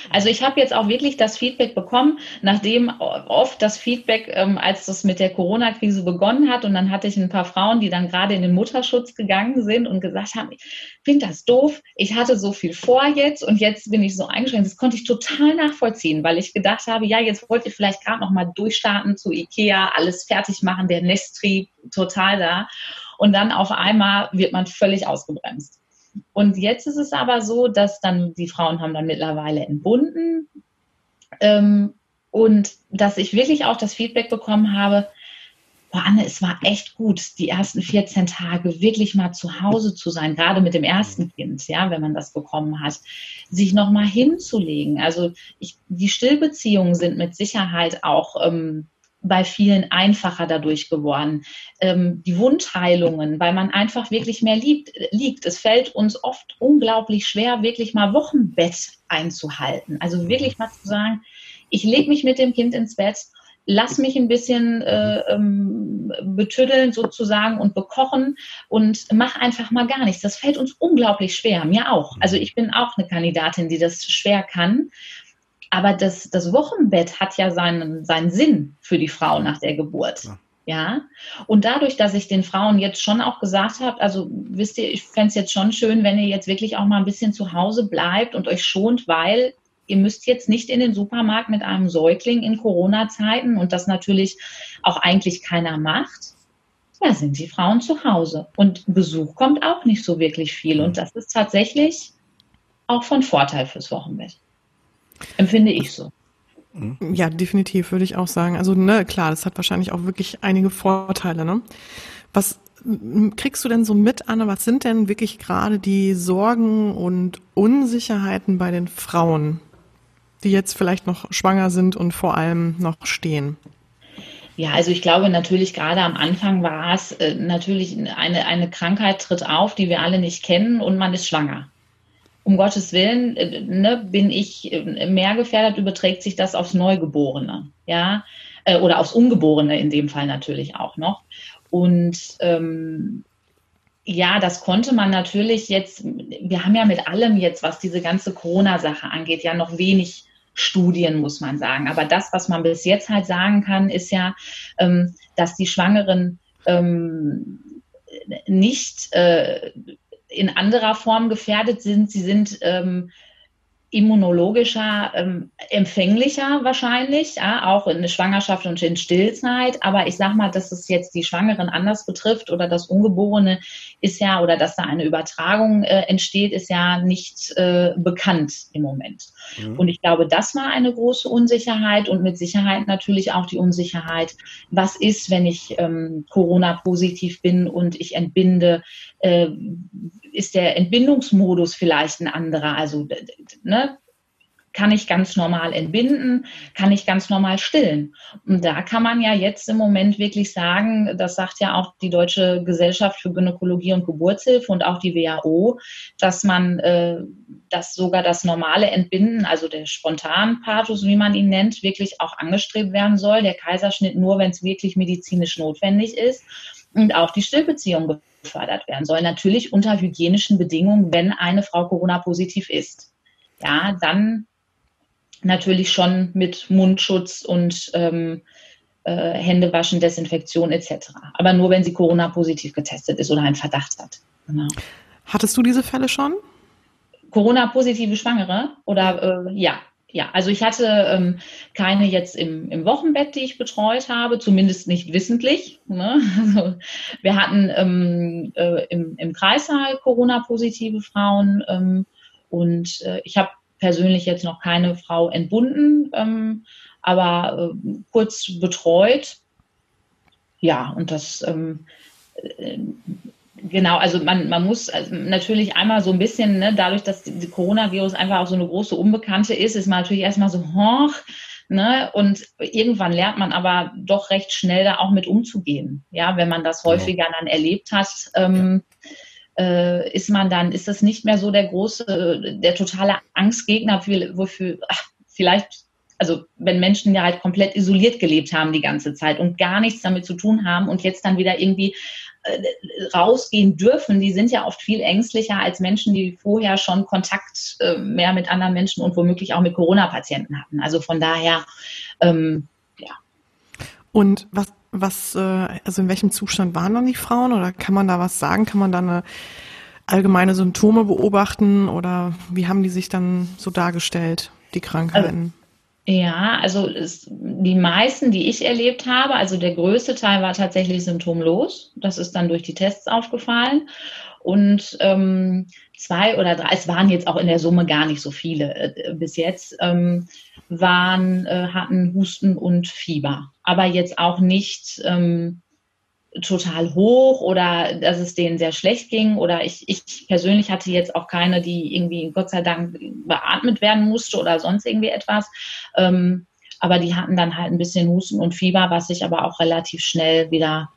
Also ich habe jetzt auch wirklich das Feedback bekommen, nachdem oft das Feedback, ähm, als das mit der Corona-Krise begonnen hat, und dann hatte ich ein paar Frauen, die dann gerade in den Mutterschutz gegangen sind und gesagt haben, ich finde das doof, ich hatte so viel vor jetzt und jetzt bin ich so eingeschränkt. Das konnte ich total nachvollziehen, weil ich gedacht habe, ja, jetzt wollt ihr vielleicht gerade noch mal durchstarten zu Ikea, alles fertig machen, der Nesttrieb total da. Und dann auf einmal wird man völlig ausgebremst. Und jetzt ist es aber so, dass dann die Frauen haben dann mittlerweile entbunden ähm, und dass ich wirklich auch das Feedback bekommen habe, boah, Anne, es war echt gut, die ersten 14 Tage wirklich mal zu Hause zu sein, gerade mit dem ersten Kind, ja, wenn man das bekommen hat, sich nochmal hinzulegen. Also ich, die Stillbeziehungen sind mit Sicherheit auch ähm, bei vielen einfacher dadurch geworden. Ähm, die Wundheilungen, weil man einfach wirklich mehr liebt, liegt. Es fällt uns oft unglaublich schwer, wirklich mal Wochenbett einzuhalten. Also wirklich mal zu sagen, ich lege mich mit dem Kind ins Bett, lass mich ein bisschen äh, ähm, betüddeln sozusagen und bekochen und mach einfach mal gar nichts. Das fällt uns unglaublich schwer, mir auch. Also ich bin auch eine Kandidatin, die das schwer kann. Aber das, das Wochenbett hat ja seinen, seinen Sinn für die Frau nach der Geburt. Ja. Ja, und dadurch, dass ich den Frauen jetzt schon auch gesagt habe, also wisst ihr, ich fände es jetzt schon schön, wenn ihr jetzt wirklich auch mal ein bisschen zu Hause bleibt und euch schont, weil ihr müsst jetzt nicht in den Supermarkt mit einem Säugling in Corona-Zeiten und das natürlich auch eigentlich keiner macht. Ja, sind die Frauen zu Hause. Und Besuch kommt auch nicht so wirklich viel. Und das ist tatsächlich auch von Vorteil fürs Wochenbett. Empfinde ich so. Ja, definitiv, würde ich auch sagen. Also, ne, klar, das hat wahrscheinlich auch wirklich einige Vorteile, ne? Was kriegst du denn so mit, Anne, was sind denn wirklich gerade die Sorgen und Unsicherheiten bei den Frauen, die jetzt vielleicht noch schwanger sind und vor allem noch stehen? Ja, also ich glaube natürlich gerade am Anfang war es äh, natürlich eine, eine Krankheit tritt auf, die wir alle nicht kennen und man ist schwanger um Gottes Willen, äh, ne, bin ich äh, mehr gefährdet, überträgt sich das aufs Neugeborene, ja, äh, oder aufs Ungeborene in dem Fall natürlich auch noch. Und ähm, ja, das konnte man natürlich jetzt, wir haben ja mit allem jetzt, was diese ganze Corona-Sache angeht, ja noch wenig Studien, muss man sagen. Aber das, was man bis jetzt halt sagen kann, ist ja, ähm, dass die Schwangeren ähm, nicht äh, in anderer Form gefährdet sind. Sie sind ähm, immunologischer ähm, empfänglicher wahrscheinlich, ja, auch in der Schwangerschaft und in Stillzeit. Aber ich sage mal, dass es jetzt die Schwangeren anders betrifft oder das Ungeborene ist ja, oder dass da eine Übertragung äh, entsteht, ist ja nicht äh, bekannt im Moment. Mhm. Und ich glaube, das war eine große Unsicherheit und mit Sicherheit natürlich auch die Unsicherheit, was ist, wenn ich ähm, Corona-positiv bin und ich entbinde, äh, ist der Entbindungsmodus vielleicht ein anderer. Also ne, kann ich ganz normal entbinden, kann ich ganz normal stillen. Und da kann man ja jetzt im Moment wirklich sagen, das sagt ja auch die Deutsche Gesellschaft für Gynäkologie und Geburtshilfe und auch die WHO, dass man äh, dass sogar das normale Entbinden, also der Spontanpathos, wie man ihn nennt, wirklich auch angestrebt werden soll. Der Kaiserschnitt nur, wenn es wirklich medizinisch notwendig ist und auch die Stillbeziehung gefördert werden soll. Natürlich unter hygienischen Bedingungen, wenn eine Frau Corona-positiv ist. Ja, dann natürlich schon mit Mundschutz und ähm, äh, Händewaschen, Desinfektion etc. Aber nur, wenn sie Corona-positiv getestet ist oder einen Verdacht hat. Genau. Hattest du diese Fälle schon? Corona-positive Schwangere? Oder äh, ja, ja, also ich hatte ähm, keine jetzt im, im Wochenbett, die ich betreut habe, zumindest nicht wissentlich. Ne? Also wir hatten ähm, äh, im, im Kreissaal Corona-positive Frauen ähm, und äh, ich habe persönlich jetzt noch keine Frau entbunden, ähm, aber äh, kurz betreut. Ja, und das ähm, äh, Genau, also man, man muss also natürlich einmal so ein bisschen, ne, dadurch, dass die Coronavirus einfach auch so eine große Unbekannte ist, ist man natürlich erstmal so, hoch, ne, und irgendwann lernt man aber doch recht schnell da auch mit umzugehen. Ja, wenn man das genau. häufiger dann erlebt hat, ähm. Äh, ist man dann, ist das nicht mehr so der große, der totale Angstgegner, für, wofür, ach, vielleicht also wenn Menschen ja halt komplett isoliert gelebt haben die ganze Zeit und gar nichts damit zu tun haben und jetzt dann wieder irgendwie äh, rausgehen dürfen, die sind ja oft viel ängstlicher als Menschen, die vorher schon Kontakt äh, mehr mit anderen Menschen und womöglich auch mit Corona-Patienten hatten. Also von daher, ähm, ja. Und was, was, äh, also in welchem Zustand waren dann die Frauen oder kann man da was sagen? Kann man da eine allgemeine Symptome beobachten oder wie haben die sich dann so dargestellt, die Krankheiten? Also, ja, also es, die meisten, die ich erlebt habe, also der größte Teil war tatsächlich symptomlos. Das ist dann durch die Tests aufgefallen. Und ähm, zwei oder drei, es waren jetzt auch in der Summe gar nicht so viele äh, bis jetzt, ähm, waren, äh, hatten Husten und Fieber. Aber jetzt auch nicht ähm, total hoch oder dass es denen sehr schlecht ging oder ich, ich persönlich hatte jetzt auch keine, die irgendwie Gott sei Dank beatmet werden musste oder sonst irgendwie etwas. Ähm, aber die hatten dann halt ein bisschen Husten und Fieber, was sich aber auch relativ schnell wieder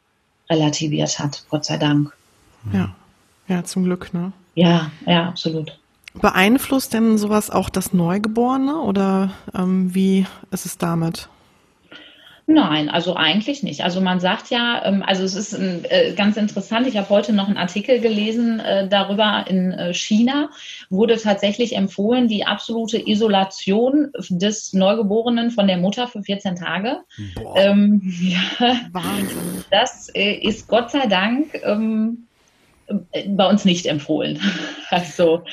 relativiert hat, Gott sei Dank. Ja, ja, zum Glück, ne? Ja, ja, absolut. Beeinflusst denn sowas auch das Neugeborene oder ähm, wie ist es damit? Nein, also eigentlich nicht. Also man sagt ja, ähm, also es ist äh, ganz interessant, ich habe heute noch einen Artikel gelesen äh, darüber, in äh, China wurde tatsächlich empfohlen, die absolute Isolation des Neugeborenen von der Mutter für 14 Tage. Ähm, ja, Wahnsinn. Das ist Gott sei Dank ähm, bei uns nicht empfohlen. Also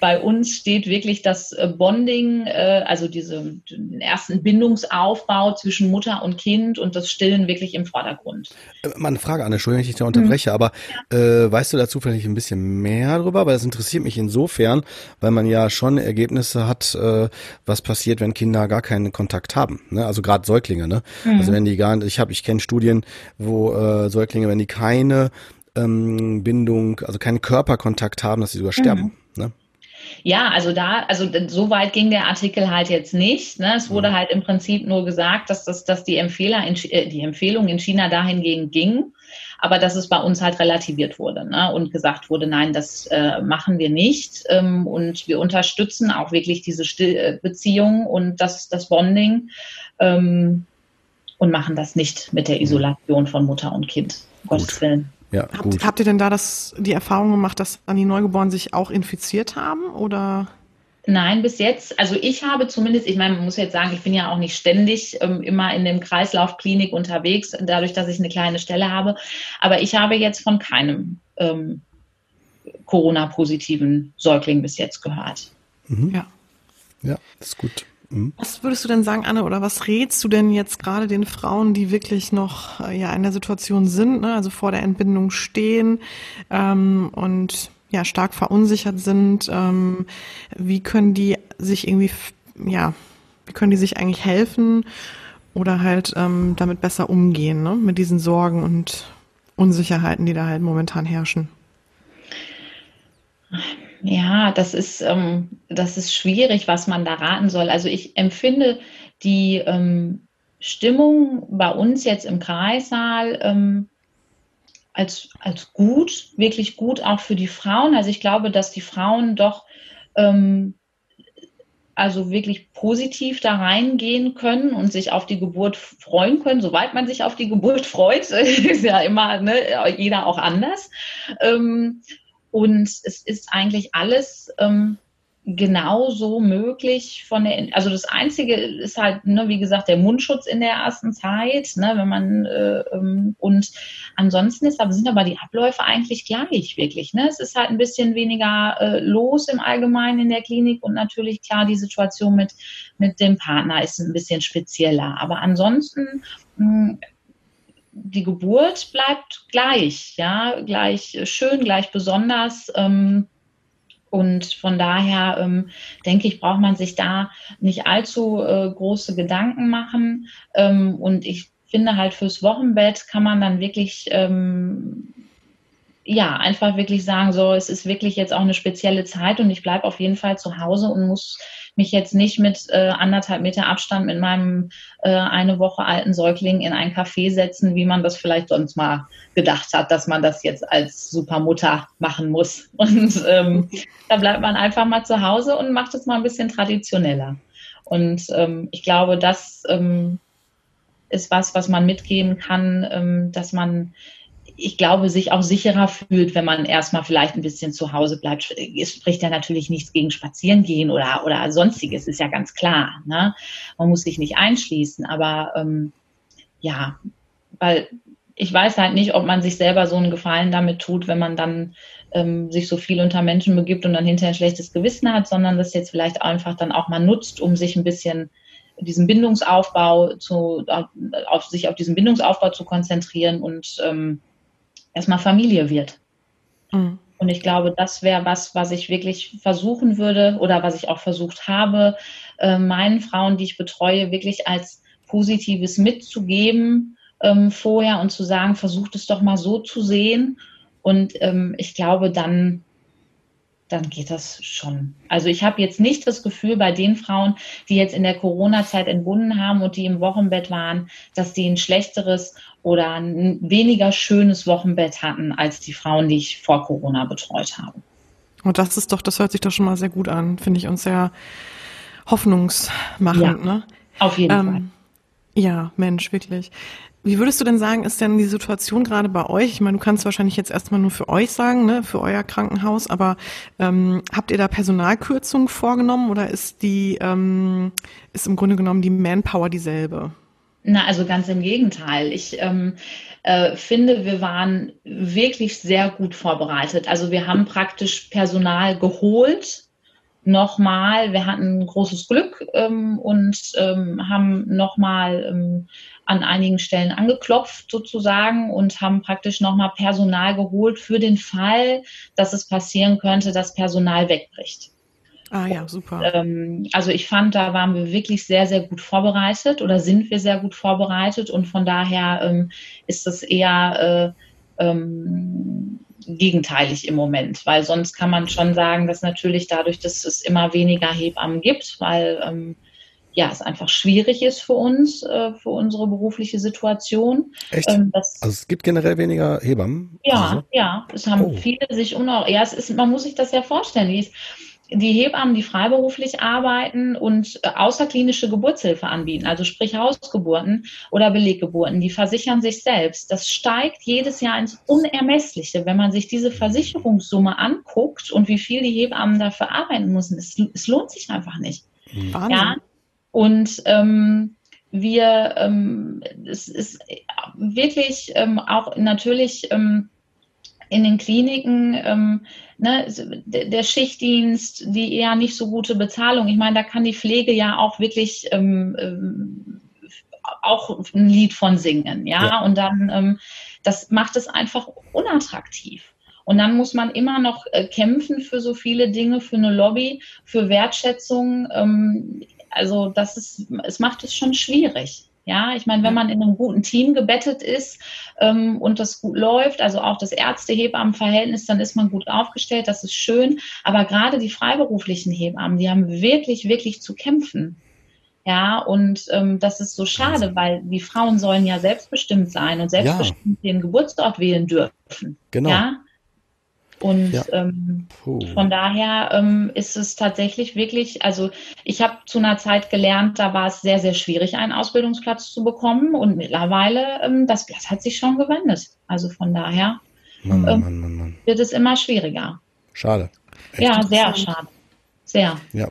bei uns steht wirklich das äh, Bonding, äh, also diese, den ersten Bindungsaufbau zwischen Mutter und Kind und das Stillen wirklich im Vordergrund. Äh, mal eine Frage, Anne, Entschuldigung, wenn ich dich da unterbreche, mhm. aber äh, weißt du dazu vielleicht ein bisschen mehr darüber? Weil das interessiert mich insofern, weil man ja schon Ergebnisse hat, äh, was passiert, wenn Kinder gar keinen Kontakt haben. Ne? Also gerade Säuglinge, ne? Mhm. Also wenn die gar nicht, ich habe, ich kenne Studien, wo äh, Säuglinge, wenn die keine ähm, Bindung, also keinen Körperkontakt haben, dass sie sogar mhm. sterben. Ne? Ja, also da, also so weit ging der Artikel halt jetzt nicht. Ne? Es wurde mhm. halt im Prinzip nur gesagt, dass, das, dass die, Empfehler in, äh, die Empfehlung in China dahingegen ging, aber dass es bei uns halt relativiert wurde ne? und gesagt wurde, nein, das äh, machen wir nicht. Ähm, und wir unterstützen auch wirklich diese Still äh, Beziehung und das, das Bonding ähm, und machen das nicht mit der Isolation von Mutter und Kind. Gottes Willen. Ja, habt, gut. habt ihr denn da das, die Erfahrung gemacht, dass dann die Neugeborenen sich auch infiziert haben oder? Nein, bis jetzt. Also ich habe zumindest, ich meine, man muss jetzt sagen, ich bin ja auch nicht ständig ähm, immer in dem Kreislaufklinik unterwegs, dadurch, dass ich eine kleine Stelle habe. Aber ich habe jetzt von keinem ähm, Corona-positiven Säugling bis jetzt gehört. Mhm. Ja. Ja, das ist gut. Mhm. Was würdest du denn sagen, Anne, oder was rätst du denn jetzt gerade den Frauen, die wirklich noch äh, ja in der Situation sind, ne, also vor der Entbindung stehen ähm, und ja stark verunsichert sind? Ähm, wie können die sich irgendwie, ja, wie können die sich eigentlich helfen oder halt ähm, damit besser umgehen, ne, mit diesen Sorgen und Unsicherheiten, die da halt momentan herrschen? Ja, das ist, ähm, das ist schwierig, was man da raten soll. Also ich empfinde die ähm, Stimmung bei uns jetzt im Kreissaal ähm, als, als gut, wirklich gut auch für die Frauen. Also ich glaube, dass die Frauen doch ähm, also wirklich positiv da reingehen können und sich auf die Geburt freuen können, soweit man sich auf die Geburt freut, ist ja immer ne, jeder auch anders. Ähm, und es ist eigentlich alles ähm, genauso möglich von der, also das Einzige ist halt, ne, wie gesagt, der Mundschutz in der ersten Zeit, ne, wenn man, äh, ähm, und ansonsten ist, sind aber die Abläufe eigentlich gleich, wirklich, ne, es ist halt ein bisschen weniger äh, los im Allgemeinen in der Klinik und natürlich, klar, die Situation mit, mit dem Partner ist ein bisschen spezieller, aber ansonsten, mh, hm, die Geburt bleibt gleich, ja, gleich schön, gleich besonders. Ähm, und von daher ähm, denke ich, braucht man sich da nicht allzu äh, große Gedanken machen. Ähm, und ich finde halt fürs Wochenbett kann man dann wirklich ähm, ja, einfach wirklich sagen, so, es ist wirklich jetzt auch eine spezielle Zeit und ich bleibe auf jeden Fall zu Hause und muss mich jetzt nicht mit äh, anderthalb Meter Abstand mit meinem äh, eine Woche alten Säugling in ein Café setzen, wie man das vielleicht sonst mal gedacht hat, dass man das jetzt als Supermutter machen muss. Und ähm, da bleibt man einfach mal zu Hause und macht es mal ein bisschen traditioneller. Und ähm, ich glaube, das ähm, ist was, was man mitgeben kann, ähm, dass man ich glaube, sich auch sicherer fühlt, wenn man erstmal vielleicht ein bisschen zu Hause bleibt. Es spricht ja natürlich nichts gegen Spazierengehen oder, oder sonstiges, ist ja ganz klar. Ne? Man muss sich nicht einschließen, aber ähm, ja, weil ich weiß halt nicht, ob man sich selber so einen Gefallen damit tut, wenn man dann ähm, sich so viel unter Menschen begibt und dann hinterher ein schlechtes Gewissen hat, sondern das jetzt vielleicht einfach dann auch mal nutzt, um sich ein bisschen diesen Bindungsaufbau zu, auf sich auf diesen Bindungsaufbau zu konzentrieren und ähm, erstmal Familie wird. Mhm. Und ich glaube, das wäre was, was ich wirklich versuchen würde oder was ich auch versucht habe, äh, meinen Frauen, die ich betreue, wirklich als Positives mitzugeben ähm, vorher und zu sagen, versucht es doch mal so zu sehen. Und ähm, ich glaube, dann dann geht das schon. Also ich habe jetzt nicht das Gefühl bei den Frauen, die jetzt in der Corona-Zeit entbunden haben und die im Wochenbett waren, dass die ein schlechteres oder ein weniger schönes Wochenbett hatten als die Frauen, die ich vor Corona betreut habe. Und das ist doch, das hört sich doch schon mal sehr gut an, finde ich, und sehr hoffnungsmachend. Ja, ne? Auf jeden ähm, Fall. Ja, Mensch, wirklich. Wie würdest du denn sagen, ist denn die Situation gerade bei euch? Ich meine, du kannst wahrscheinlich jetzt erstmal nur für euch sagen, ne, für euer Krankenhaus, aber ähm, habt ihr da Personalkürzungen vorgenommen oder ist die, ähm, ist im Grunde genommen die Manpower dieselbe? Na, also ganz im Gegenteil. Ich ähm, äh, finde, wir waren wirklich sehr gut vorbereitet. Also wir haben praktisch Personal geholt, nochmal, wir hatten großes Glück ähm, und ähm, haben nochmal ähm, an einigen Stellen angeklopft sozusagen und haben praktisch nochmal Personal geholt für den Fall, dass es passieren könnte, dass Personal wegbricht. Ah ja, super. Ähm, also ich fand, da waren wir wirklich sehr, sehr gut vorbereitet oder sind wir sehr gut vorbereitet und von daher ähm, ist das eher äh, ähm, gegenteilig im Moment, weil sonst kann man schon sagen, dass natürlich dadurch, dass es immer weniger Hebammen gibt, weil ähm, ja, es einfach schwierig ist für uns, äh, für unsere berufliche Situation. Echt? Ähm, also es gibt generell weniger Hebammen? Ja, also? ja. Es haben oh. viele sich unauf. Ja, es ist, man muss sich das ja vorstellen. Die, die Hebammen, die freiberuflich arbeiten und äh, außerklinische Geburtshilfe anbieten, also sprich Hausgeburten oder Beleggeburten, die versichern sich selbst. Das steigt jedes Jahr ins Unermessliche. Wenn man sich diese Versicherungssumme anguckt und wie viel die Hebammen dafür arbeiten müssen, es, es lohnt sich einfach nicht. Wahnsinn. Ja, und ähm, wir, ähm, es ist wirklich ähm, auch natürlich ähm, in den Kliniken ähm, ne, der Schichtdienst, die eher nicht so gute Bezahlung. Ich meine, da kann die Pflege ja auch wirklich ähm, ähm, auch ein Lied von singen, ja. ja. Und dann, ähm, das macht es einfach unattraktiv. Und dann muss man immer noch äh, kämpfen für so viele Dinge, für eine Lobby, für Wertschätzung. Ähm, also das ist, es macht es schon schwierig. Ja, ich meine, wenn man in einem guten Team gebettet ist ähm, und das gut läuft, also auch das Ärzte-Hebammen-Verhältnis, dann ist man gut aufgestellt, das ist schön. Aber gerade die freiberuflichen Hebammen, die haben wirklich, wirklich zu kämpfen. Ja, und ähm, das ist so schade, weil die Frauen sollen ja selbstbestimmt sein und selbstbestimmt ja. den Geburtsort wählen dürfen. Genau. Ja? Und ja. ähm, von daher ähm, ist es tatsächlich wirklich, also ich habe zu einer Zeit gelernt, da war es sehr, sehr schwierig, einen Ausbildungsplatz zu bekommen. Und mittlerweile, ähm, das Blatt hat sich schon gewendet. Also von daher Mann, Mann, ähm, Mann, wird es immer schwieriger. Schade. Echt ja, sehr schade. Sehr. Ja.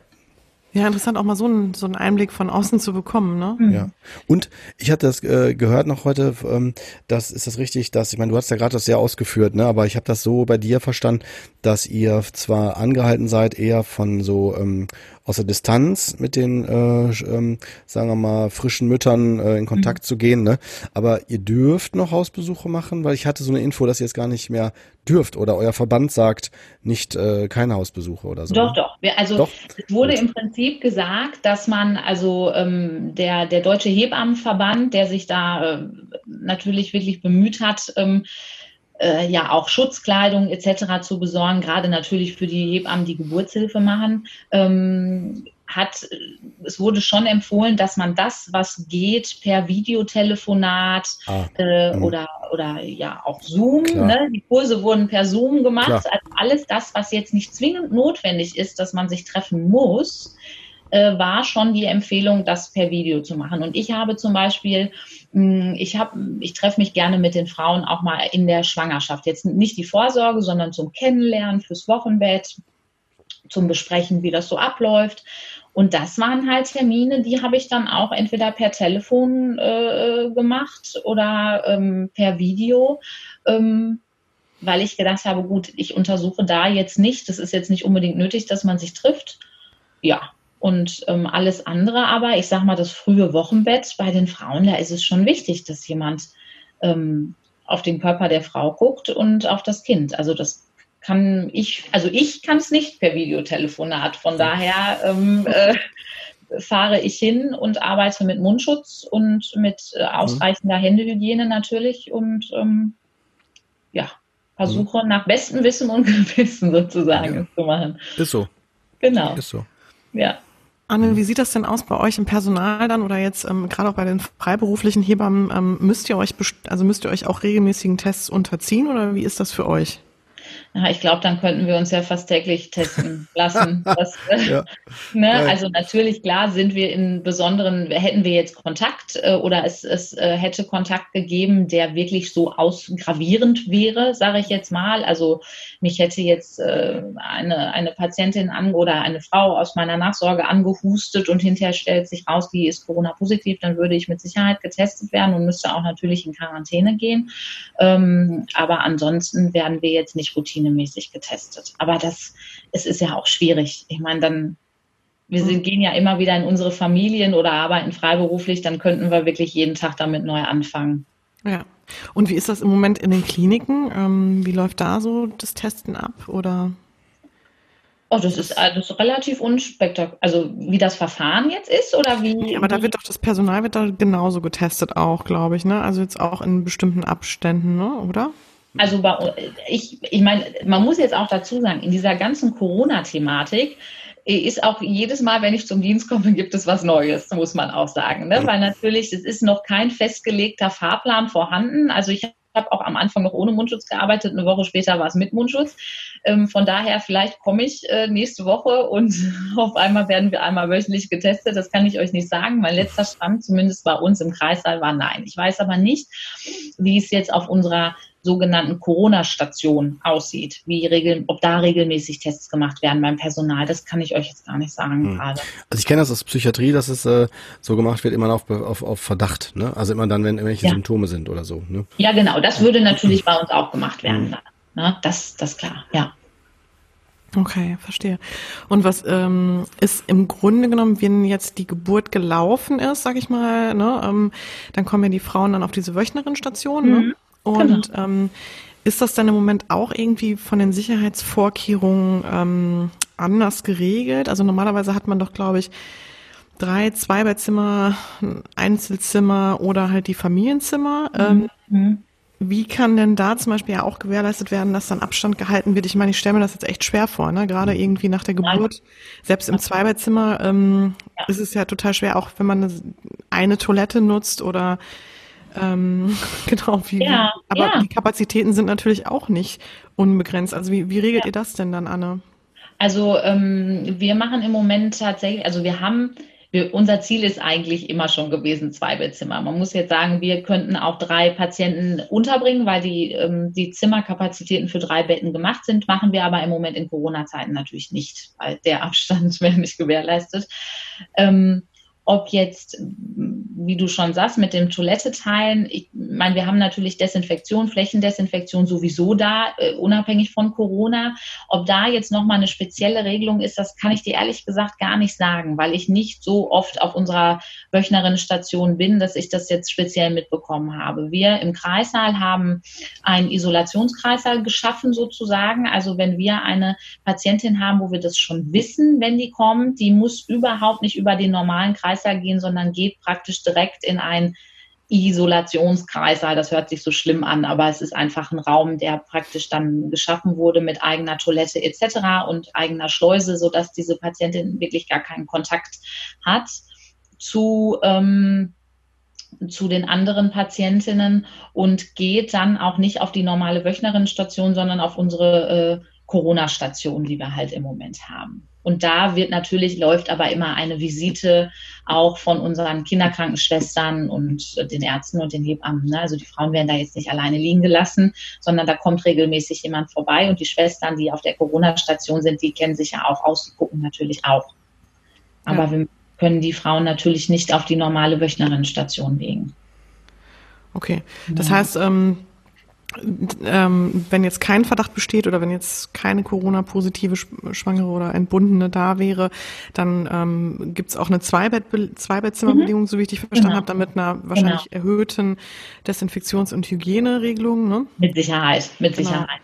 Ja, interessant auch mal so einen, so einen Einblick von außen zu bekommen, ne? Mhm. Ja. Und ich hatte das äh, gehört noch heute, ähm, das ist das richtig, dass, ich meine, du hast ja gerade das sehr ausgeführt, ne? Aber ich habe das so bei dir verstanden, dass ihr zwar angehalten seid, eher von so ähm, aus der Distanz mit den, äh, ähm, sagen wir mal, frischen Müttern äh, in Kontakt mhm. zu gehen. Ne? Aber ihr dürft noch Hausbesuche machen, weil ich hatte so eine Info, dass ihr es gar nicht mehr dürft oder euer Verband sagt nicht äh, keine Hausbesuche oder so. Doch, ne? doch. Also doch? es wurde Gut. im Prinzip gesagt, dass man also ähm, der der deutsche Hebammenverband, der sich da äh, natürlich wirklich bemüht hat. Ähm, äh, ja auch Schutzkleidung etc. zu besorgen, gerade natürlich für die Hebammen, die Geburtshilfe machen, ähm, hat, es wurde schon empfohlen, dass man das, was geht, per Videotelefonat ah, äh, mhm. oder, oder ja auch Zoom, ne? die Kurse wurden per Zoom gemacht, Klar. also alles das, was jetzt nicht zwingend notwendig ist, dass man sich treffen muss, äh, war schon die Empfehlung, das per Video zu machen. Und ich habe zum Beispiel hm, ich habe, ich treffe mich gerne mit den Frauen auch mal in der Schwangerschaft. Jetzt nicht die Vorsorge, sondern zum Kennenlernen, fürs Wochenbett, zum Besprechen, wie das so abläuft. Und das waren halt Termine, die habe ich dann auch entweder per Telefon äh, gemacht oder ähm, per Video, ähm, weil ich gedacht habe, gut, ich untersuche da jetzt nicht, das ist jetzt nicht unbedingt nötig, dass man sich trifft. Ja, und ähm, alles andere aber, ich sag mal, das frühe Wochenbett bei den Frauen, da ist es schon wichtig, dass jemand ähm, auf den Körper der Frau guckt und auf das Kind. Also das kann ich, also ich kann es nicht per Videotelefonat. Von daher ähm, äh, fahre ich hin und arbeite mit Mundschutz und mit äh, ausreichender Händehygiene natürlich und ähm, ja, versuche mhm. nach bestem Wissen und Gewissen sozusagen ja. zu machen. Ist so. Genau. Ist so. Ja. Anne, wie sieht das denn aus bei euch im Personal dann oder jetzt ähm, gerade auch bei den freiberuflichen Hebammen? Ähm, müsst ihr euch also müsst ihr euch auch regelmäßigen Tests unterziehen oder wie ist das für euch? Ja, ich glaube, dann könnten wir uns ja fast täglich testen lassen. Das, äh, ja. ne? Also natürlich, klar, sind wir in besonderen, hätten wir jetzt Kontakt äh, oder es, es äh, hätte Kontakt gegeben, der wirklich so ausgravierend wäre, sage ich jetzt mal. Also mich hätte jetzt äh, eine, eine Patientin an oder eine Frau aus meiner Nachsorge angehustet und hinterher stellt sich raus, die ist Corona-positiv, dann würde ich mit Sicherheit getestet werden und müsste auch natürlich in Quarantäne gehen. Ähm, aber ansonsten werden wir jetzt nicht routinemäßig getestet. Aber das, es ist ja auch schwierig. Ich meine, dann wir sind, gehen ja immer wieder in unsere Familien oder arbeiten freiberuflich, dann könnten wir wirklich jeden Tag damit neu anfangen. Ja. Und wie ist das im Moment in den Kliniken? Ähm, wie läuft da so das Testen ab? Oder? Oh, das ist, ist relativ unspektakulär. Also wie das Verfahren jetzt ist oder wie? Ja, aber da wird doch das Personal wird da genauso getestet auch, glaube ich, ne? Also jetzt auch in bestimmten Abständen, ne? Oder? Also bei, ich, ich meine, man muss jetzt auch dazu sagen, in dieser ganzen Corona-Thematik ist auch jedes Mal, wenn ich zum Dienst komme, gibt es was Neues, muss man auch sagen. Ne? Weil natürlich, es ist noch kein festgelegter Fahrplan vorhanden. Also ich habe auch am Anfang noch ohne Mundschutz gearbeitet, eine Woche später war es mit Mundschutz. Ähm, von daher, vielleicht komme ich äh, nächste Woche und auf einmal werden wir einmal wöchentlich getestet. Das kann ich euch nicht sagen. Mein letzter Stand, zumindest bei uns im Kreissaal, war nein. Ich weiß aber nicht, wie es jetzt auf unserer sogenannten Corona-Station aussieht, wie regel, ob da regelmäßig Tests gemacht werden beim Personal, das kann ich euch jetzt gar nicht sagen hm. gerade. Also ich kenne das aus Psychiatrie, dass es äh, so gemacht wird, immer auf, auf, auf Verdacht, ne? Also immer dann, wenn irgendwelche ja. Symptome sind oder so. Ne? Ja, genau, das würde natürlich bei uns auch gemacht werden. Hm. Ne? Das, das klar, ja. Okay, verstehe. Und was ähm, ist im Grunde genommen, wenn jetzt die Geburt gelaufen ist, sag ich mal, ne, ähm, dann kommen ja die Frauen dann auf diese Wöchnerinstation, ne? mhm. ne? Und genau. ähm, ist das dann im Moment auch irgendwie von den Sicherheitsvorkehrungen ähm, anders geregelt? Also normalerweise hat man doch, glaube ich, drei Zweibettzimmer, Einzelzimmer oder halt die Familienzimmer. Mhm. Ähm, mhm. Wie kann denn da zum Beispiel ja auch gewährleistet werden, dass dann Abstand gehalten wird? Ich meine, ich stelle mir das jetzt echt schwer vor, ne? Gerade mhm. irgendwie nach der Geburt. Selbst im Zweibettzimmer ähm, ja. ist es ja total schwer, auch wenn man eine, eine Toilette nutzt oder ähm, genau, wie, ja, aber ja. die Kapazitäten sind natürlich auch nicht unbegrenzt. Also wie, wie regelt ja. ihr das denn dann, Anne? Also ähm, wir machen im Moment tatsächlich, also wir haben, wir, unser Ziel ist eigentlich immer schon gewesen, zwei Bettzimmer. Man muss jetzt sagen, wir könnten auch drei Patienten unterbringen, weil die, ähm, die Zimmerkapazitäten für drei Betten gemacht sind, machen wir aber im Moment in Corona-Zeiten natürlich nicht, weil der Abstand wäre nicht gewährleistet. Ähm, ob jetzt, wie du schon sagst, mit dem Toilette teilen. Ich meine, wir haben natürlich Desinfektion, Flächendesinfektion sowieso da, äh, unabhängig von Corona. Ob da jetzt nochmal eine spezielle Regelung ist, das kann ich dir ehrlich gesagt gar nicht sagen, weil ich nicht so oft auf unserer Wöchnerinnenstation bin, dass ich das jetzt speziell mitbekommen habe. Wir im Kreissaal haben einen Isolationskreissaal geschaffen sozusagen. Also wenn wir eine Patientin haben, wo wir das schon wissen, wenn die kommt, die muss überhaupt nicht über den normalen Kreis Kreislauf gehen, sondern geht praktisch direkt in ein Isolationskreissaal. Das hört sich so schlimm an, aber es ist einfach ein Raum, der praktisch dann geschaffen wurde mit eigener Toilette etc. und eigener Schleuse, sodass diese Patientin wirklich gar keinen Kontakt hat zu ähm, zu den anderen Patientinnen und geht dann auch nicht auf die normale Wöchnerinnenstation, sondern auf unsere äh, Corona-Station, die wir halt im Moment haben. Und da wird natürlich, läuft aber immer eine Visite auch von unseren Kinderkrankenschwestern und den Ärzten und den Hebammen. Ne? Also die Frauen werden da jetzt nicht alleine liegen gelassen, sondern da kommt regelmäßig jemand vorbei und die Schwestern, die auf der Corona-Station sind, die kennen sich ja auch aus, die gucken natürlich auch. Aber ja. wir können die Frauen natürlich nicht auf die normale Wöchnerinnenstation legen. Okay, das ja. heißt, ähm, ähm, wenn jetzt kein Verdacht besteht oder wenn jetzt keine Corona-positive Schwangere oder Entbundene da wäre, dann ähm, gibt es auch eine Zweibett Zweibettzimmerbedingung, mhm. so wie ich dich verstanden genau. habe, dann mit einer wahrscheinlich genau. erhöhten Desinfektions- und Hygieneregelung. Ne? Mit Sicherheit, mit genau. Sicherheit.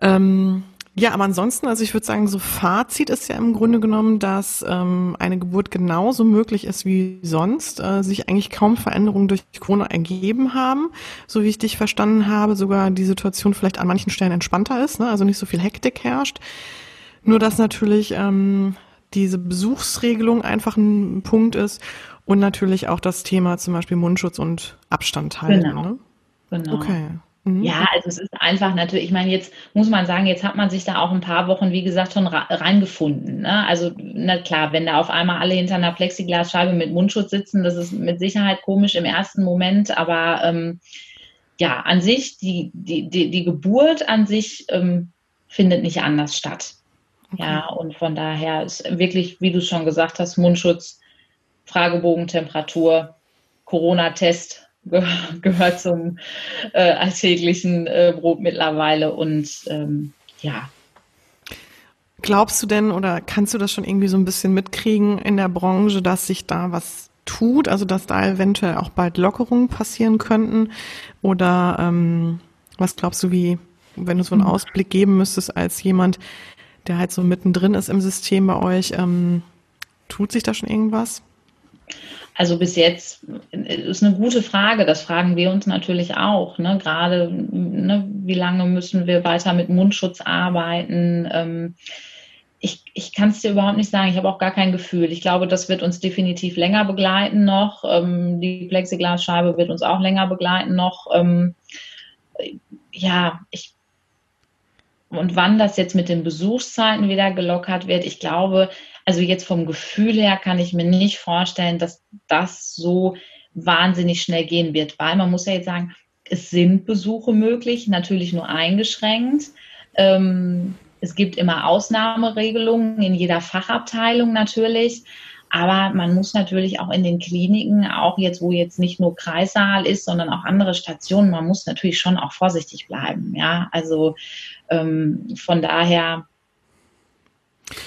Ähm, Ja, aber ansonsten, also ich würde sagen, so Fazit ist ja im Grunde genommen, dass ähm, eine Geburt genauso möglich ist wie sonst, äh, sich eigentlich kaum Veränderungen durch Corona ergeben haben, so wie ich dich verstanden habe, sogar die Situation vielleicht an manchen Stellen entspannter ist, ne? also nicht so viel Hektik herrscht. Nur dass natürlich ähm, diese Besuchsregelung einfach ein Punkt ist und natürlich auch das Thema zum Beispiel Mundschutz und Abstand halten. Genau. Ne? genau. Okay. Mhm. Ja, also es ist einfach natürlich, ich meine, jetzt muss man sagen, jetzt hat man sich da auch ein paar Wochen, wie gesagt, schon reingefunden. Ne? Also, na klar, wenn da auf einmal alle hinter einer Plexiglasscheibe mit Mundschutz sitzen, das ist mit Sicherheit komisch im ersten Moment, aber ähm, ja, an sich, die, die, die, die Geburt an sich ähm, findet nicht anders statt. Okay. Ja, und von daher ist wirklich, wie du es schon gesagt hast, Mundschutz, Fragebogen, Temperatur, Corona-Test gehört zum äh, alltäglichen äh, Brot mittlerweile und ähm, ja. Glaubst du denn oder kannst du das schon irgendwie so ein bisschen mitkriegen in der Branche, dass sich da was tut, also dass da eventuell auch bald Lockerungen passieren könnten? Oder ähm, was glaubst du, wie, wenn du so einen hm. Ausblick geben müsstest als jemand, der halt so mittendrin ist im System bei euch, ähm, tut sich da schon irgendwas? Also bis jetzt ist eine gute Frage. Das fragen wir uns natürlich auch. Ne? Gerade, ne, wie lange müssen wir weiter mit Mundschutz arbeiten? Ähm, ich, ich kann es dir überhaupt nicht sagen. Ich habe auch gar kein Gefühl. Ich glaube, das wird uns definitiv länger begleiten noch. Ähm, die Plexiglasscheibe wird uns auch länger begleiten noch. Ähm, ja, ich und wann das jetzt mit den Besuchszeiten wieder gelockert wird, ich glaube, also jetzt vom Gefühl her kann ich mir nicht vorstellen, dass das so wahnsinnig schnell gehen wird, weil man muss ja jetzt sagen, es sind Besuche möglich, natürlich nur eingeschränkt. Ähm, es gibt immer Ausnahmeregelungen in jeder Fachabteilung natürlich. Aber man muss natürlich auch in den Kliniken, auch jetzt, wo jetzt nicht nur Kreissaal ist, sondern auch andere Stationen, man muss natürlich schon auch vorsichtig bleiben. Ja, also ähm, von daher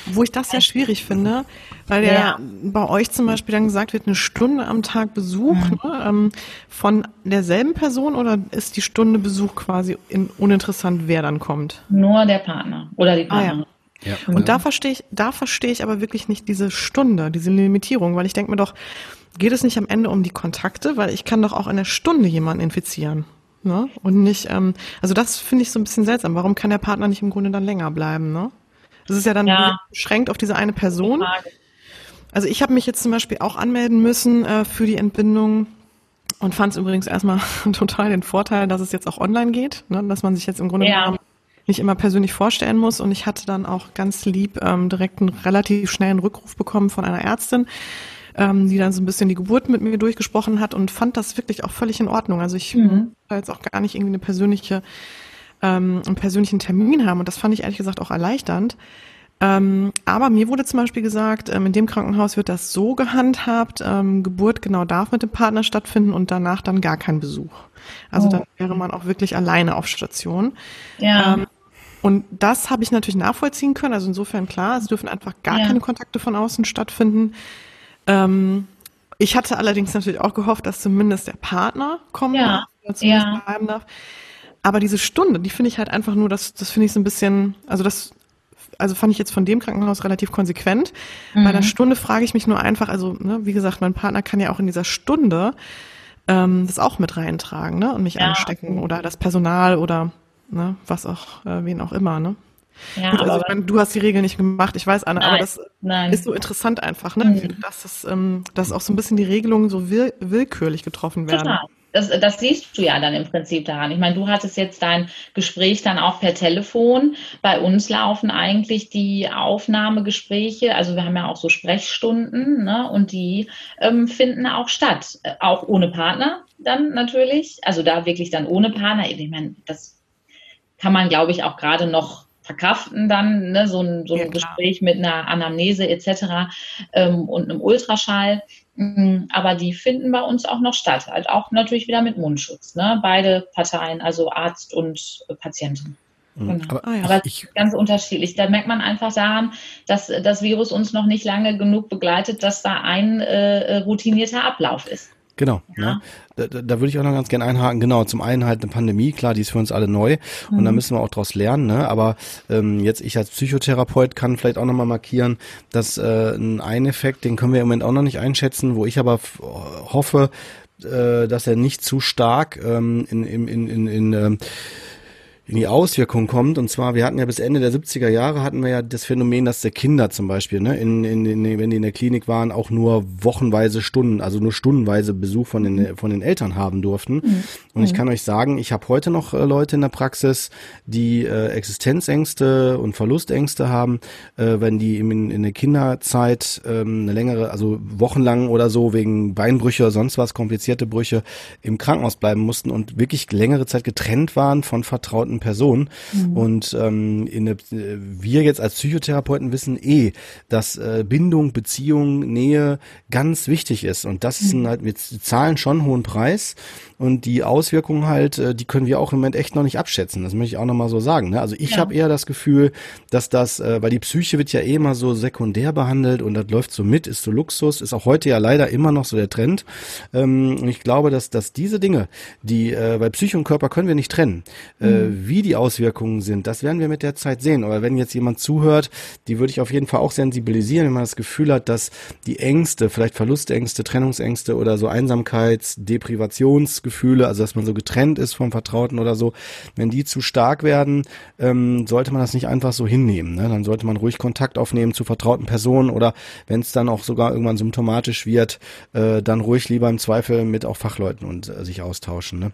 wo ich das sehr schwierig finde, weil ja, ja bei euch zum Beispiel dann gesagt wird, eine Stunde am Tag Besuch mhm. ne, ähm, von derselben Person oder ist die Stunde Besuch quasi in, uninteressant, wer dann kommt? Nur der Partner oder die Partnerin. Ah, ja. Ja. Und da verstehe ich, da verstehe ich aber wirklich nicht diese Stunde, diese Limitierung, weil ich denke mir doch, geht es nicht am Ende um die Kontakte, weil ich kann doch auch in der Stunde jemanden infizieren. Ne? Und nicht, ähm, also das finde ich so ein bisschen seltsam. Warum kann der Partner nicht im Grunde dann länger bleiben, ne? Das ist ja dann ja. beschränkt auf diese eine Person. Also ich habe mich jetzt zum Beispiel auch anmelden müssen äh, für die Entbindung und fand es übrigens erstmal total den Vorteil, dass es jetzt auch online geht, ne? dass man sich jetzt im Grunde ja. nicht immer persönlich vorstellen muss. Und ich hatte dann auch ganz lieb ähm, direkt einen relativ schnellen Rückruf bekommen von einer Ärztin, ähm, die dann so ein bisschen die Geburt mit mir durchgesprochen hat und fand das wirklich auch völlig in Ordnung. Also ich mhm. jetzt auch gar nicht irgendwie eine persönliche ähm, einen persönlichen Termin haben. Und das fand ich ehrlich gesagt auch erleichternd. Ähm, aber mir wurde zum Beispiel gesagt, ähm, in dem Krankenhaus wird das so gehandhabt, ähm, Geburt genau darf mit dem Partner stattfinden und danach dann gar kein Besuch. Also oh. dann wäre man auch wirklich alleine auf Station. Ja. Ähm, und das habe ich natürlich nachvollziehen können. Also insofern klar, es dürfen einfach gar ja. keine Kontakte von außen stattfinden. Ähm, ich hatte allerdings natürlich auch gehofft, dass zumindest der Partner kommen ja. darf, ja. bleiben darf. Aber diese Stunde, die finde ich halt einfach nur, das, das finde ich so ein bisschen, also das, also fand ich jetzt von dem Krankenhaus relativ konsequent. Mhm. Bei einer Stunde frage ich mich nur einfach, also ne, wie gesagt, mein Partner kann ja auch in dieser Stunde ähm, das auch mit reintragen, ne, und mich ja. anstecken oder das Personal oder ne, was auch, äh, wen auch immer, ne. Ja, Gut, also ich meine, du hast die Regel nicht gemacht, ich weiß, Anna, nein, aber das nein. ist so interessant einfach, ne? Mhm. Dass, es, ähm, dass auch so ein bisschen die Regelungen so will willkürlich getroffen werden. Total das, das siehst du ja dann im Prinzip daran. Ich meine, du hattest jetzt dein Gespräch dann auch per Telefon. Bei uns laufen eigentlich die Aufnahmegespräche, also wir haben ja auch so Sprechstunden, ne, und die ähm, finden auch statt. Äh, auch ohne Partner dann natürlich. Also da wirklich dann ohne Partner. Ich meine, das kann man, glaube ich, auch gerade noch verkraften dann, ne, so ein, so ein ja, Gespräch mit einer Anamnese etc. Ähm, und einem Ultraschall. Mm, aber die finden bei uns auch noch statt, halt auch natürlich wieder mit Mundschutz. Ne? Beide Parteien, also Arzt und äh, Patienten. Mhm. Genau. Aber, ah, ja. aber ich, ganz unterschiedlich. Da merkt man einfach daran, dass das Virus uns noch nicht lange genug begleitet, dass da ein äh, äh routinierter Ablauf ist. Genau. Ja. Ne? Da, da würde ich auch noch ganz gerne einhaken. Genau, zum einen halt eine Pandemie, klar, die ist für uns alle neu mhm. und da müssen wir auch daraus lernen. Ne? Aber ähm, jetzt ich als Psychotherapeut kann vielleicht auch nochmal markieren, dass äh, ein Effekt, den können wir im Moment auch noch nicht einschätzen, wo ich aber hoffe, äh, dass er nicht zu stark ähm, in, in, in, in, in äh, in die Auswirkung kommt. Und zwar, wir hatten ja bis Ende der 70er Jahre hatten wir ja das Phänomen, dass der Kinder zum Beispiel, ne, in, in, in, wenn die in der Klinik waren, auch nur wochenweise Stunden, also nur stundenweise Besuch von den, von den Eltern haben durften. Mhm. Und ich mhm. kann euch sagen, ich habe heute noch äh, Leute in der Praxis, die äh, Existenzängste und Verlustängste haben, äh, wenn die in, in der Kinderzeit ähm, eine längere, also wochenlang oder so wegen Beinbrüche oder sonst was, komplizierte Brüche im Krankenhaus bleiben mussten und wirklich längere Zeit getrennt waren von vertrauten fremden Person. Mhm. Und ähm, in der, wir jetzt als Psychotherapeuten wissen eh, dass äh, Bindung, Beziehung, Nähe ganz wichtig ist. Und das mhm. ist halt, wir zahlen schon einen hohen Preis. Und die Auswirkungen halt, äh, die können wir auch im Moment echt noch nicht abschätzen. Das möchte ich auch nochmal so sagen. Ne? Also ich ja. habe eher das Gefühl, dass das, äh, weil die Psyche wird ja eh immer so sekundär behandelt und das läuft so mit, ist so Luxus, ist auch heute ja leider immer noch so der Trend. Ähm, und ich glaube, dass, dass diese Dinge, die, äh, weil Psyche und Körper können wir nicht trennen, äh, mhm. Wie die Auswirkungen sind, das werden wir mit der Zeit sehen. Aber wenn jetzt jemand zuhört, die würde ich auf jeden Fall auch sensibilisieren, wenn man das Gefühl hat, dass die Ängste, vielleicht Verlustängste, Trennungsängste oder so Einsamkeits-, Deprivations- Gefühle, also dass man so getrennt ist vom Vertrauten oder so, wenn die zu stark werden, ähm, sollte man das nicht einfach so hinnehmen. Ne? Dann sollte man ruhig Kontakt aufnehmen zu vertrauten Personen oder wenn es dann auch sogar irgendwann symptomatisch wird, äh, dann ruhig lieber im Zweifel mit auch Fachleuten und äh, sich austauschen. Ne?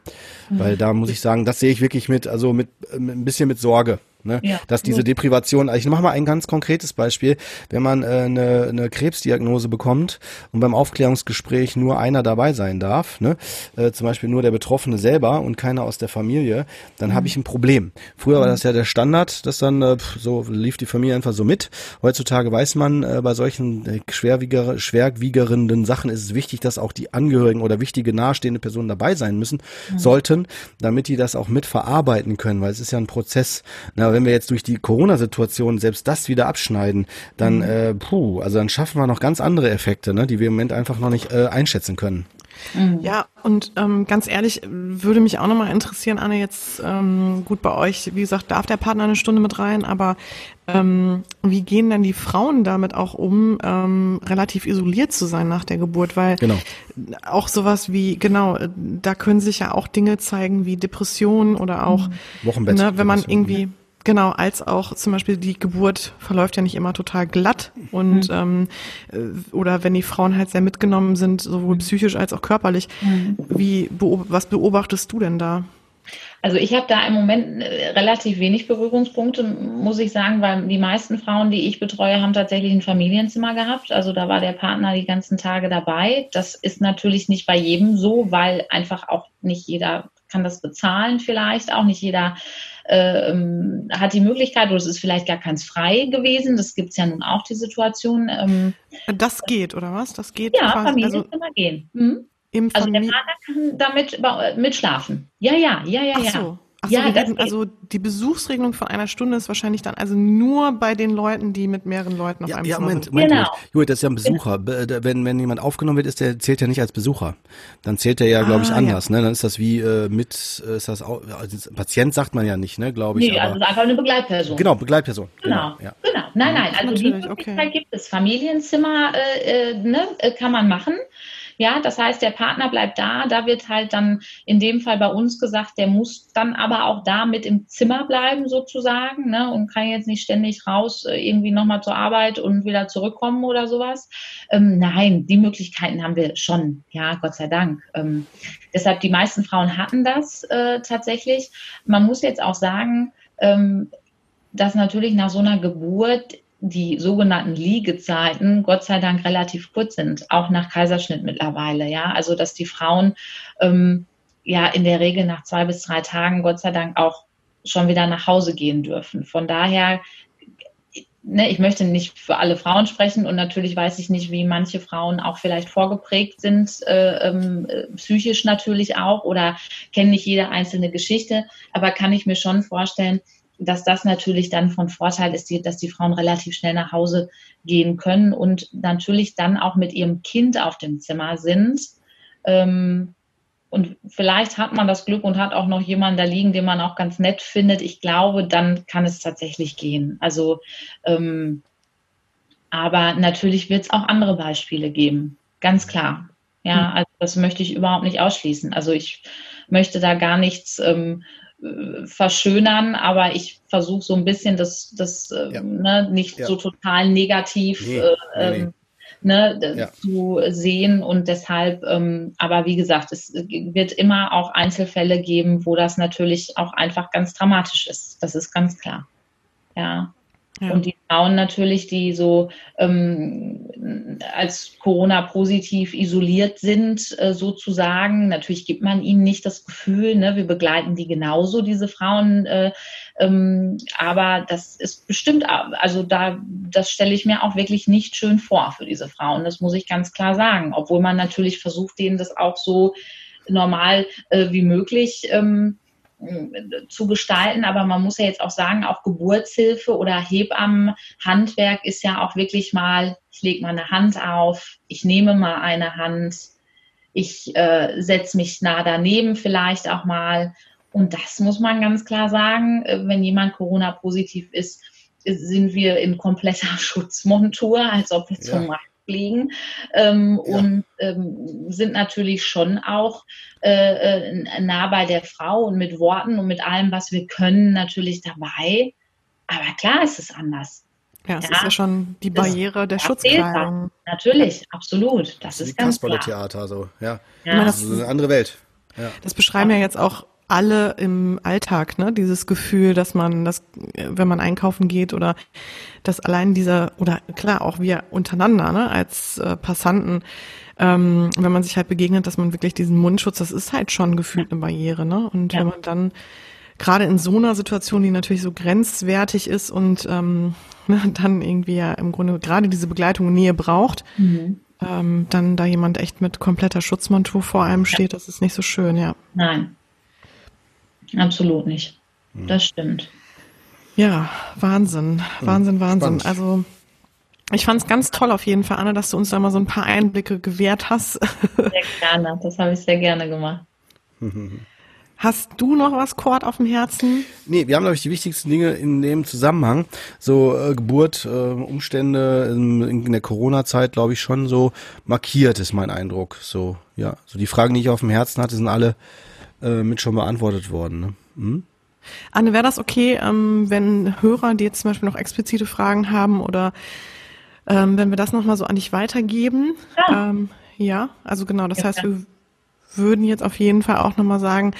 Mhm. Weil da muss ich sagen, das sehe ich wirklich mit, also mit, mit ein bisschen mit Sorge. Ne? Ja. Dass diese Deprivation, also ich mache mal ein ganz konkretes Beispiel, wenn man äh, eine, eine Krebsdiagnose bekommt und beim Aufklärungsgespräch nur einer dabei sein darf, ne? äh, zum Beispiel nur der Betroffene selber und keiner aus der Familie, dann mhm. habe ich ein Problem. Früher war mhm. das ja der Standard, dass dann äh, so lief die Familie einfach so mit. Heutzutage weiß man, äh, bei solchen äh, schwerwieger, schwerwiegerenden Sachen ist es wichtig, dass auch die Angehörigen oder wichtige nahestehende Personen dabei sein müssen, mhm. sollten, damit die das auch mit verarbeiten können, weil es ist ja ein Prozess. Ne? Wenn wir jetzt durch die Corona-Situation selbst das wieder abschneiden, dann, mhm. äh, puh, also dann schaffen wir noch ganz andere Effekte, ne, die wir im Moment einfach noch nicht äh, einschätzen können. Mhm. Ja, und ähm, ganz ehrlich, würde mich auch nochmal interessieren, Anne, jetzt ähm, gut bei euch, wie gesagt, darf der Partner eine Stunde mit rein, aber ähm, wie gehen denn die Frauen damit auch um, ähm, relativ isoliert zu sein nach der Geburt? Weil genau. auch sowas wie, genau, da können sich ja auch Dinge zeigen wie Depressionen oder auch, Wochenbett ne, wenn man irgendwie Genau, als auch zum Beispiel die Geburt verläuft ja nicht immer total glatt und mhm. ähm, äh, oder wenn die Frauen halt sehr mitgenommen sind, sowohl psychisch als auch körperlich. Mhm. Wie was beobachtest du denn da? Also ich habe da im Moment äh, relativ wenig Berührungspunkte, muss ich sagen, weil die meisten Frauen, die ich betreue, haben tatsächlich ein Familienzimmer gehabt. Also da war der Partner die ganzen Tage dabei. Das ist natürlich nicht bei jedem so, weil einfach auch nicht jeder kann das bezahlen vielleicht, auch nicht jeder ähm, hat die Möglichkeit, oder es ist vielleicht gar keins frei gewesen. Das gibt es ja nun auch, die Situation. Ähm, das geht, oder was? Das geht ja, quasi, Familienzimmer also, gehen. Mhm. also der Partner kann damit mitschlafen. Ja, ja, ja, ja, ja. So. Ach ja, so, reden, also die Besuchsregelung von einer Stunde ist wahrscheinlich dann also nur bei den Leuten, die mit mehreren Leuten auf ja, einem ja, Zimmer Moment, sind. Moment, genau. Moment. das ist ja ein Besucher. Wenn, wenn jemand aufgenommen wird, ist der zählt ja nicht als Besucher. Dann zählt er ja, glaube ich, ah, anders. Ja. Ne? Dann ist das wie äh, mit, äh, ist das auch, also Patient sagt man ja nicht, ne, glaube ich. Nee, aber, also einfach eine Begleitperson. Genau, Begleitperson. Genau, genau. Ja. genau. Nein, nein, also die Möglichkeit okay. gibt es. Familienzimmer äh, äh, ne, äh, kann man machen. Ja, das heißt, der Partner bleibt da. Da wird halt dann in dem Fall bei uns gesagt, der muss dann aber auch da mit im Zimmer bleiben sozusagen ne, und kann jetzt nicht ständig raus äh, irgendwie nochmal zur Arbeit und wieder zurückkommen oder sowas. Ähm, nein, die Möglichkeiten haben wir schon. Ja, Gott sei Dank. Ähm, deshalb die meisten Frauen hatten das äh, tatsächlich. Man muss jetzt auch sagen, ähm, dass natürlich nach so einer Geburt die sogenannten Liegezeiten Gott sei Dank relativ kurz sind, auch nach Kaiserschnitt mittlerweile. Ja, also dass die Frauen ähm, ja in der Regel nach zwei bis drei Tagen Gott sei Dank auch schon wieder nach Hause gehen dürfen. Von daher, ne, ich möchte nicht für alle Frauen sprechen und natürlich weiß ich nicht, wie manche Frauen auch vielleicht vorgeprägt sind, äh, ähm, psychisch natürlich auch oder kennen nicht jede einzelne Geschichte, aber kann ich mir schon vorstellen, dass das natürlich dann von Vorteil ist, dass die Frauen relativ schnell nach Hause gehen können und natürlich dann auch mit ihrem Kind auf dem Zimmer sind. Ähm, und vielleicht hat man das Glück und hat auch noch jemanden da liegen, den man auch ganz nett findet. Ich glaube, dann kann es tatsächlich gehen. Also, ähm, aber natürlich wird es auch andere Beispiele geben. Ganz klar. Ja, hm. also das möchte ich überhaupt nicht ausschließen. Also ich möchte da gar nichts ähm, äh, verschönern, aber ich versuche so ein bisschen das, das äh, ja. ne, nicht ja. so total negativ nee, äh, nee, nee. Ne, ja. zu sehen und deshalb, ähm, aber wie gesagt, es wird immer auch Einzelfälle geben, wo das natürlich auch einfach ganz dramatisch ist. Das ist ganz klar. Ja. Ja. Und die Frauen natürlich, die so ähm, als Corona-positiv isoliert sind, äh, sozusagen, natürlich gibt man ihnen nicht das Gefühl, ne, wir begleiten die genauso, diese Frauen. Äh, ähm, aber das ist bestimmt, also da, das stelle ich mir auch wirklich nicht schön vor für diese Frauen. Das muss ich ganz klar sagen. Obwohl man natürlich versucht, denen das auch so normal äh, wie möglich ähm, zu gestalten. Aber man muss ja jetzt auch sagen, auch Geburtshilfe oder Hebammenhandwerk ist ja auch wirklich mal, ich lege mal eine Hand auf, ich nehme mal eine Hand, ich äh, setze mich nah daneben vielleicht auch mal. Und das muss man ganz klar sagen, äh, wenn jemand Corona-positiv ist, sind wir in kompletter Schutzmontur, als ob wir ja. zum Markt fliegen ähm, ja. und ähm, sind natürlich schon auch äh, äh, nah bei der Frau und mit Worten und mit allem, was wir können, natürlich dabei. Aber klar ist es anders. Ja, es ja, ist ja schon die Barriere der Schutzkleidung. Natürlich, absolut. Das, das ist ganz klar. Theater, so, ja. ja. Das, das ist eine andere Welt. Ja. Das beschreiben ja jetzt auch alle im Alltag, ne? Dieses Gefühl, dass man das, wenn man einkaufen geht oder dass allein dieser, oder klar, auch wir untereinander, ne, als äh, Passanten, ähm, wenn man sich halt begegnet, dass man wirklich diesen Mundschutz, das ist halt schon gefühlt eine Barriere, ne? Und ja. wenn man dann gerade in so einer Situation, die natürlich so grenzwertig ist und ähm, ne, dann irgendwie ja im Grunde gerade diese Begleitung Nähe braucht, mhm. ähm, dann da jemand echt mit kompletter Schutzmontur vor einem steht, das ist nicht so schön, ja. Nein, Absolut nicht. Hm. Das stimmt. Ja, Wahnsinn, hm. Wahnsinn, Wahnsinn. Spannend. Also ich fand es ganz toll auf jeden Fall, Anne, dass du uns da mal so ein paar Einblicke gewährt hast. Sehr gerne, das habe ich sehr gerne gemacht. Hast du noch was, Kurt, auf dem Herzen? Nee, wir haben, glaube ich, die wichtigsten Dinge in dem Zusammenhang. So äh, Geburt, äh, Umstände in, in der Corona-Zeit, glaube ich, schon so markiert, ist mein Eindruck. So, ja. So die Fragen, die ich auf dem Herzen hatte, sind alle äh, mit schon beantwortet worden. Ne? Hm? Anne, wäre das okay, ähm, wenn Hörer, die jetzt zum Beispiel noch explizite Fragen haben oder ähm, wenn wir das nochmal so an dich weitergeben? Ja, ähm, ja also genau, das ja, heißt, wir würden jetzt auf jeden Fall auch nochmal sagen,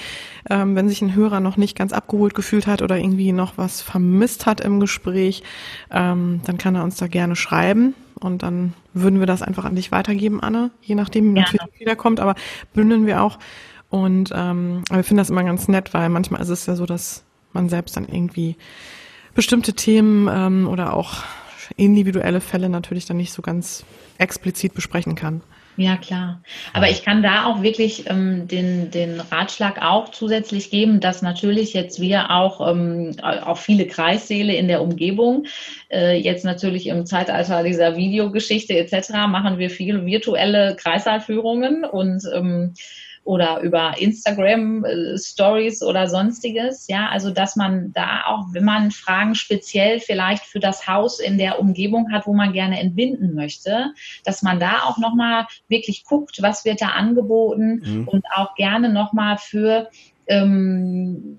ähm, wenn sich ein Hörer noch nicht ganz abgeholt gefühlt hat oder irgendwie noch was vermisst hat im Gespräch, ähm, dann kann er uns da gerne schreiben und dann würden wir das einfach an dich weitergeben, Anne, je nachdem ja. natürlich wiederkommt, aber bündeln wir auch und ähm, aber ich finde das immer ganz nett, weil manchmal ist es ja so, dass man selbst dann irgendwie bestimmte Themen ähm, oder auch individuelle Fälle natürlich dann nicht so ganz explizit besprechen kann. Ja, klar. Aber ich kann da auch wirklich ähm, den, den Ratschlag auch zusätzlich geben, dass natürlich jetzt wir auch, ähm, auch viele Kreissäle in der Umgebung, äh, jetzt natürlich im Zeitalter dieser Videogeschichte etc., machen wir viele virtuelle Kreissaalführungen und ähm, oder über Instagram äh, Stories oder sonstiges. Ja, also dass man da auch, wenn man Fragen speziell vielleicht für das Haus in der Umgebung hat, wo man gerne entbinden möchte, dass man da auch nochmal wirklich guckt, was wird da angeboten mhm. und auch gerne nochmal für ähm,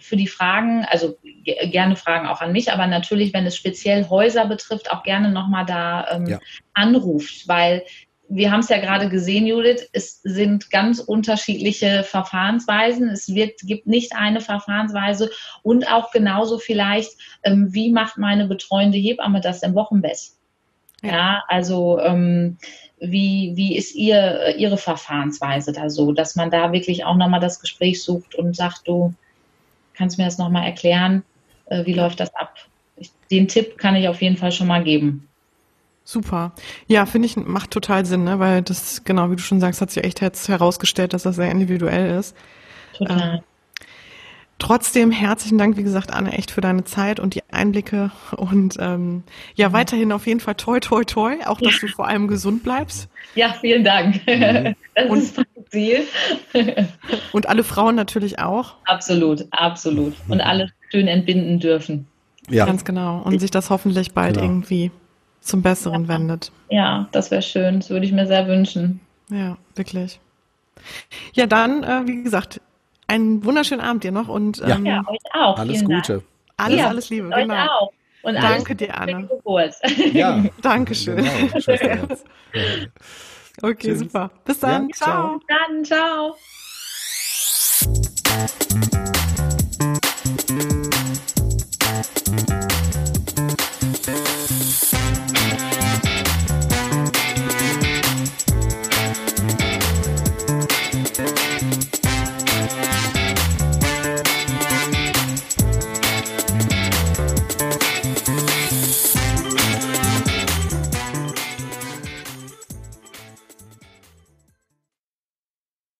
für die Fragen, also gerne Fragen auch an mich, aber natürlich, wenn es speziell Häuser betrifft, auch gerne nochmal da ähm, ja. anruft, weil wir haben es ja gerade gesehen, Judith, es sind ganz unterschiedliche Verfahrensweisen. Es wird, gibt nicht eine Verfahrensweise und auch genauso vielleicht, ähm, wie macht meine betreuende Hebamme das im Wochenbett? Ja, ja also ähm, wie, wie ist ihr, Ihre Verfahrensweise da so, dass man da wirklich auch nochmal das Gespräch sucht und sagt, du kannst mir das nochmal erklären, äh, wie läuft das ab? Ich, den Tipp kann ich auf jeden Fall schon mal geben. Super. Ja, finde ich, macht total Sinn, ne? weil das, genau wie du schon sagst, hat sich echt jetzt herausgestellt, dass das sehr individuell ist. Total. Trotzdem herzlichen Dank, wie gesagt, Anne, echt für deine Zeit und die Einblicke und ähm, ja, weiterhin auf jeden Fall toi, toi, toi, auch dass du vor allem gesund bleibst. Ja, vielen Dank. Mhm. Das und, ist mein Ziel. und alle Frauen natürlich auch. Absolut, absolut. Und alle schön entbinden dürfen. Ja. Ganz genau. Und sich das hoffentlich bald genau. irgendwie zum Besseren ja. wendet. Ja, das wäre schön. Das würde ich mir sehr wünschen. Ja, wirklich. Ja, dann, äh, wie gesagt, einen wunderschönen Abend dir noch und ähm, ja, euch auch. Alles Vielen Gute. Dank. Alles, ja, alles Liebe. Euch genau. auch. Und Danke dir, Anne. Ja. Dankeschön. Genau. okay, Tschüss. super. Bis dann. Ja, ciao. Bis dann. Ciao.